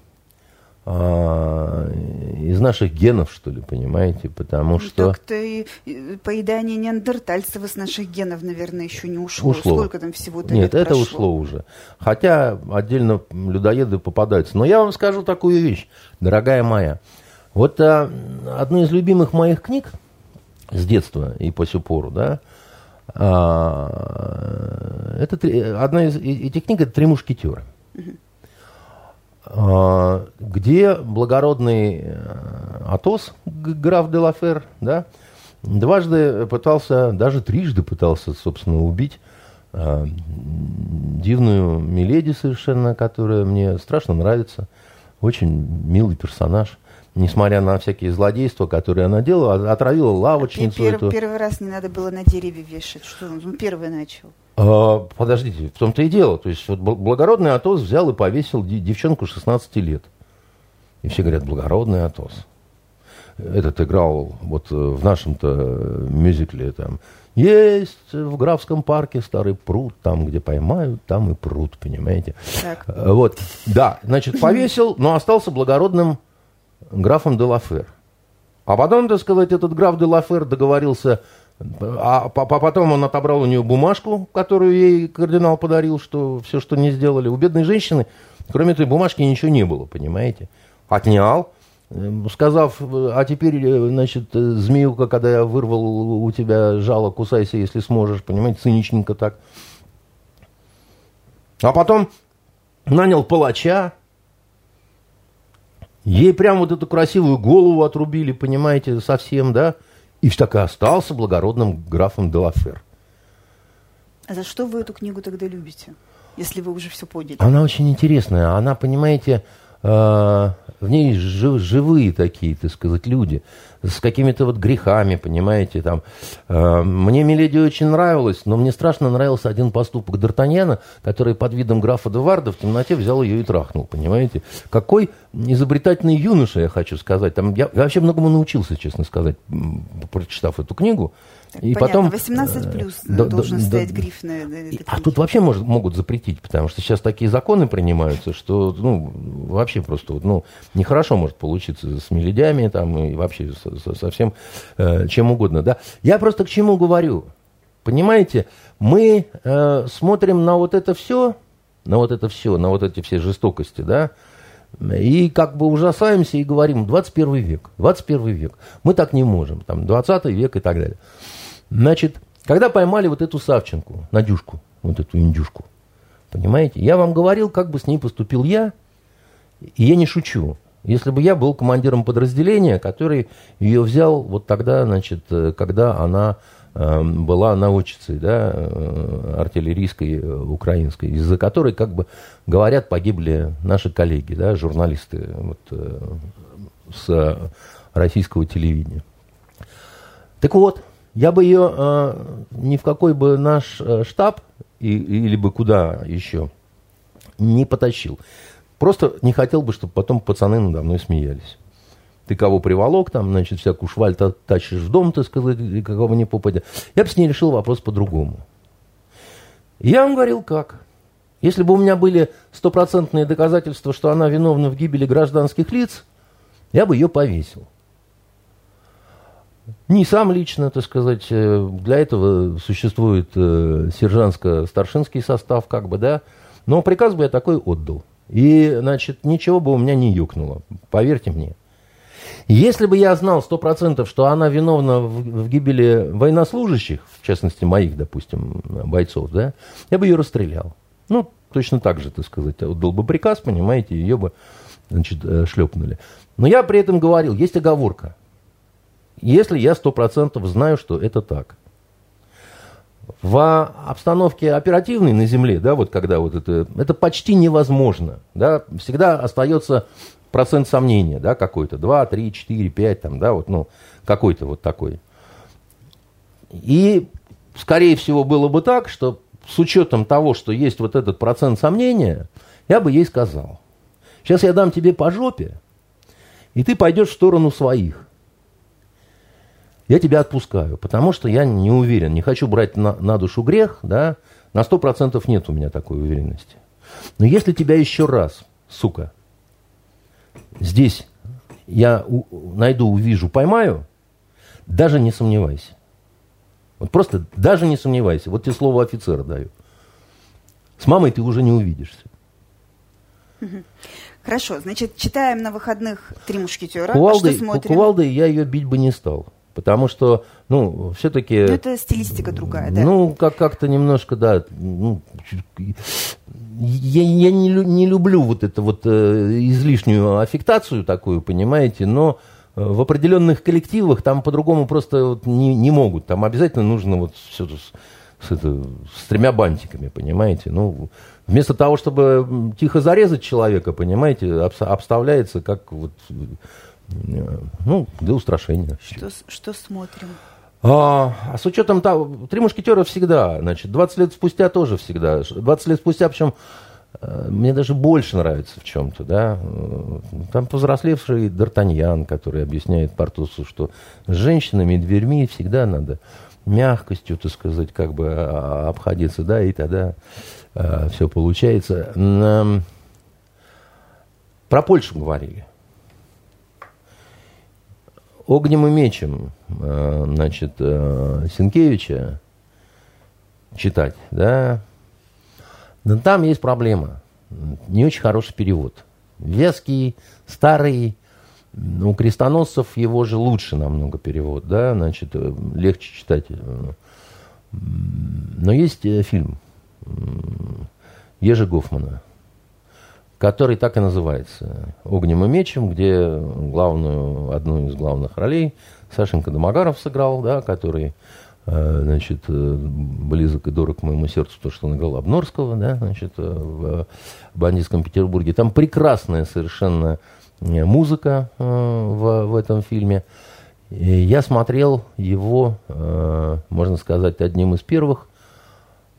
из наших генов, что ли, понимаете, потому ну, что... Так-то и поедание неандертальцев из наших генов, наверное, еще не ушло. ушло. Сколько там всего-то Нет, это прошло? ушло уже. Хотя отдельно людоеды попадаются. Но я вам скажу такую вещь, дорогая моя. Вот а, одну из любимых моих книг с детства и по сю пору, да, а, это одна из этих книг это «Три мушкетера». Угу. А, где благородный э, Атос, граф де Лафер, да, дважды пытался, даже трижды пытался, собственно, убить а, дивную Миледи совершенно, которая мне страшно нравится. Очень милый персонаж. Несмотря на всякие злодейства, которые она делала, отравила лавочницу. Пер, эту. Первый раз не надо было на дереве вешать. Что он первый начал? А, подождите, в том-то и дело. То есть вот благородный Атос взял и повесил девчонку 16 лет. И все говорят, благородный Атос. Этот играл вот э, в нашем-то мюзикле там. Есть в Графском парке старый пруд, там, где поймают, там и пруд, понимаете? Так. Э, вот, да, значит, *laughs* повесил, но остался благородным графом де Лафер. А потом, так сказать, этот граф де Лафер договорился а потом он отобрал у нее бумажку, которую ей кардинал подарил, что все, что не сделали. У бедной женщины, кроме этой бумажки, ничего не было, понимаете? Отнял, эм, сказав, а теперь, э, значит, э, змеюка, когда я вырвал у тебя жало, кусайся, если сможешь, понимаете, циничненько так. А потом нанял палача, ей прям вот эту красивую голову отрубили, понимаете, совсем, да, и так и остался благородным графом Делафер. А за что вы эту книгу тогда любите, если вы уже все поняли? Она очень интересная. Она, понимаете, э, в ней жив, живые такие, так сказать, люди с какими-то вот грехами, понимаете, там. Э, мне Миледи очень нравилась, но мне страшно нравился один поступок Д'Артаньяна, который под видом графа Деварда в темноте взял ее и трахнул, понимаете. Какой изобретательный юноша, я хочу сказать. Там, я, я вообще многому научился, честно сказать, прочитав эту книгу. И понятно, потом 18 э, плюс да, должен да, стоять да, гриф на, на А тут вообще может, могут запретить, потому что сейчас такие законы принимаются, что ну, вообще просто ну, нехорошо может получиться с мелодями там, и вообще со, со, со всем э, чем угодно. Да? Я просто к чему говорю? Понимаете, мы э, смотрим на вот это все, на вот это все, на вот эти все жестокости, да, и как бы ужасаемся и говорим, 21 век, 21 век. Мы так не можем, там, 20 век и так далее. Значит, когда поймали вот эту Савченку, Надюшку, вот эту индюшку, понимаете, я вам говорил, как бы с ней поступил я, и я не шучу. Если бы я был командиром подразделения, который ее взял вот тогда, значит, э, когда она э, была наводчицей, да, э, артиллерийской украинской, из-за которой, как бы говорят, погибли наши коллеги, да, журналисты вот, с российского телевидения. Так вот, я бы ее э, ни в какой бы наш э, штаб или бы куда еще не потащил. Просто не хотел бы, чтобы потом пацаны надо мной смеялись. Ты кого приволок, там, значит, всякую шваль тащишь в дом, ты сказать, и какого не попадя. Я бы с ней решил вопрос по-другому. Я вам говорил, как. Если бы у меня были стопроцентные доказательства, что она виновна в гибели гражданских лиц, я бы ее повесил. Не сам лично, так сказать, э, для этого существует э, сержантско-старшинский состав, как бы, да, но приказ бы я такой отдал. И, значит, ничего бы у меня не юкнуло, поверьте мне. Если бы я знал сто процентов, что она виновна в, в гибели военнослужащих, в частности, моих, допустим, бойцов, да, я бы ее расстрелял. Ну, точно так же, так сказать, отдал бы приказ, понимаете, ее бы, значит, э, шлепнули. Но я при этом говорил, есть оговорка. Если я сто процентов знаю, что это так. В обстановке оперативной на земле, да, вот когда вот это, это почти невозможно, да, всегда остается процент сомнения, да, какой-то, 2, 3, 4, 5, там, да, вот, ну, какой-то вот такой. И, скорее всего, было бы так, что с учетом того, что есть вот этот процент сомнения, я бы ей сказал, сейчас я дам тебе по жопе, и ты пойдешь в сторону своих. Я тебя отпускаю, потому что я не уверен, не хочу брать на, на душу грех, да, на сто процентов нет у меня такой уверенности. Но если тебя еще раз, сука, здесь я у, найду, увижу, поймаю, даже не сомневайся. Вот просто даже не сомневайся. Вот тебе слово офицера даю. С мамой ты уже не увидишься. Хорошо, значит, читаем на выходных «Три мушкетера». Кувалдой, а что смотрим? Кувалдой я ее бить бы не стал. Потому что, ну, все-таки... Ну, это стилистика другая, да? Ну, как- как-то немножко, да. Ну, я, я не, не люблю вот эту вот э, излишнюю аффектацию такую, понимаете, но э, в определенных коллективах там по-другому просто вот не, не могут. Там обязательно нужно вот все с, с, это, с тремя бантиками, понимаете. Ну, вместо того, чтобы тихо зарезать человека, понимаете, обставляется как вот, ну, для устрашения. Что, что смотрим? А, а с учетом того, три мушкетера всегда, значит, 20 лет спустя тоже всегда. 20 лет спустя, причем э, мне даже больше нравится в чем-то, да. Там повзрослевший Д'Артаньян, который объясняет Портусу, что с женщинами и дверьми всегда надо мягкостью, так сказать, как бы а, обходиться, да, и тогда а, все получается. Про Польшу говорили огнем и мечем, э, значит, э, Сенкевича читать, да, но там есть проблема. Не очень хороший перевод. Веский, старый, у крестоносцев его же лучше намного перевод, да, значит, э, легче читать. Но есть фильм Ежи Гофмана – который так и называется «Огнем и мечем», где главную, одну из главных ролей Сашенька Домогаров сыграл, да, который э, значит, э, близок и дорог моему сердцу, то, что он играл Обнорского, да, значит, э, в бандитском Петербурге. Там прекрасная совершенно музыка в, в этом фильме. И я смотрел его, можно сказать, одним из первых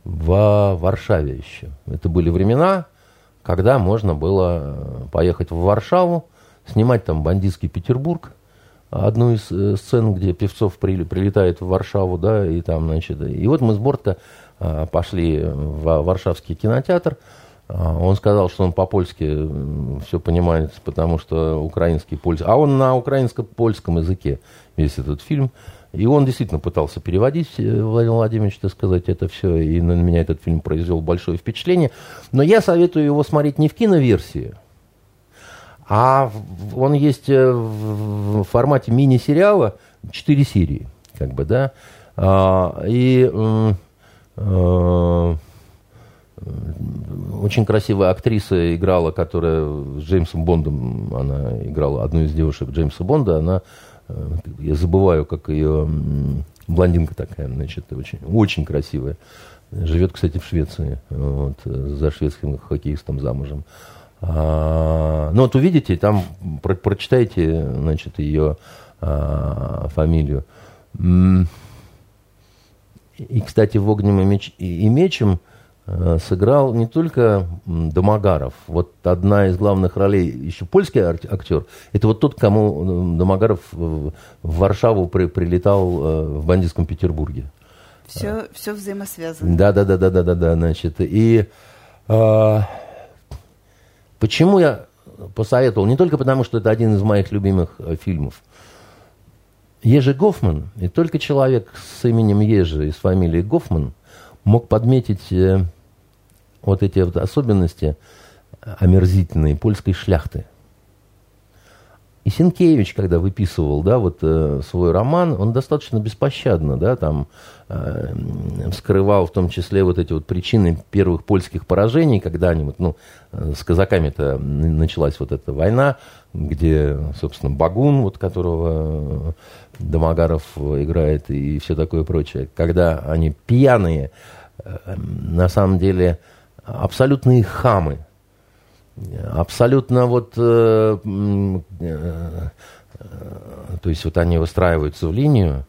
в Варшаве еще. Это были времена, когда можно было э, поехать в Варшаву, снимать там бандитский Петербург, одну из э, сцен, где Певцов при, прилетает в Варшаву, да, и там, значит, и вот мы с Бортко а, пошли в Варшавский кинотеатр, он сказал, что он по-польски все понимает, потому что украинский, польский, а он на украинско-польском языке весь этот фильм. И он действительно пытался переводить, э, Владимир Владимирович, так сказать, это все, и на меня этот фильм произвел большое впечатление. Но я советую его смотреть не в киноверсии, а он есть э, в формате мини-сериала, 4 серии, как бы, да. А, и э, очень красивая актриса играла, которая с Джеймсом Бондом, она играла одну из девушек Джеймса Бонда, она я забываю, как ее блондинка такая, значит, очень, очень красивая. Живет, кстати, в Швеции, вот, за шведским хоккеистом замужем. А, ну вот увидите, там про, прочитайте, значит, ее а, фамилию. И, кстати, в огнем и, меч, и, мечем э, сыграл не только Домогаров. Вот одна из главных ролей, еще польский актер, это вот тот, кому Домогаров в Варшаву при, прилетал в бандитском Петербурге. Все, все взаимосвязано. Да, да, да, да, да, да, да, значит. И э, почему я посоветовал? Не только потому, что это один из моих любимых фильмов. Ежи Гофман, и только человек с именем Ежи и с фамилией Гофман мог подметить э, вот эти вот особенности омерзительные польской шляхты. И Сенкевич, когда выписывал, да, вот э, свой роман, он достаточно беспощадно, да, там э, вскрывал в том числе вот эти вот причины первых польских поражений, когда они вот, ну, э, с казаками-то началась вот эта война, где, собственно, Багун, вот которого Домогаров играет и все такое прочее, когда они пьяные, э, на самом деле абсолютные хамы, абсолютно вот, э, э, то есть вот они выстраиваются в линию,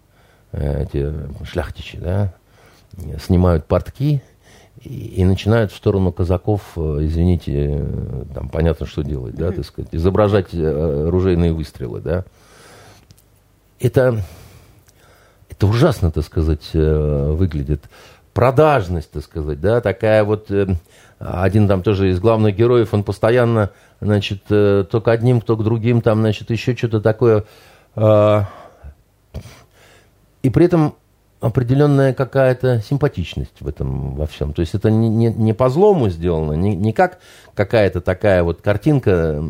э, эти шляхтичи, да, снимают портки и, и начинают в сторону казаков, э, извините, там понятно, что делать, да, так сказать, изображать э, оружейные выстрелы, да. Это, это ужасно, так сказать, э, выглядит. Продажность, так сказать, да, такая вот один там тоже из главных героев, он постоянно, значит, э, то к одним, то к другим, там, значит, еще что-то такое. А, и при этом определенная какая-то симпатичность в этом во всем. То есть это не, не, не по злому сделано, не, не как какая-то такая вот картинка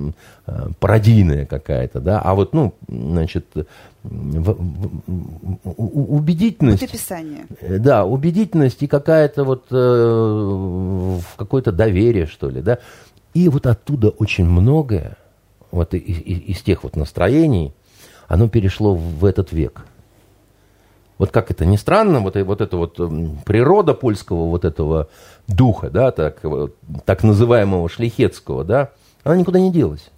э, пародийная какая-то, да, а вот, ну, значит, в, в, убедительность. описание. Э, да, убедительность и какая-то вот э, какое-то доверие, что ли, да. И вот оттуда очень многое, вот из, из, из тех вот настроений, оно перешло в этот век вот как это ни странно, вот, вот эта вот природа польского вот этого духа, да, так, так называемого шлихетского, да, она никуда не делась.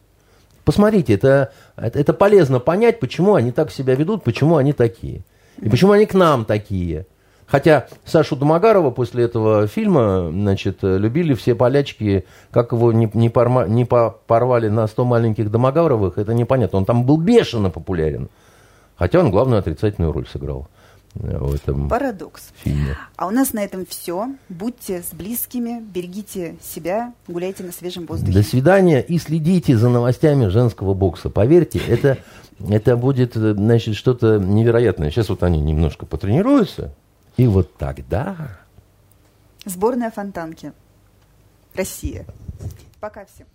Посмотрите, это, это, это полезно понять, почему они так себя ведут, почему они такие. И почему они к нам такие. Хотя Сашу Домогарова после этого фильма, значит, любили все полячки, как его не, не, порма, не порвали на 100 маленьких Домогаровых, это непонятно. Он там был бешено популярен. Хотя он главную отрицательную роль сыграл в этом Парадокс. фильме. А у нас на этом все. Будьте с близкими, берегите себя, гуляйте на свежем воздухе. До свидания и следите за новостями женского бокса. Поверьте, это, это будет значит, что-то невероятное. Сейчас вот они немножко потренируются, и вот тогда... Сборная Фонтанки. Россия. Пока всем.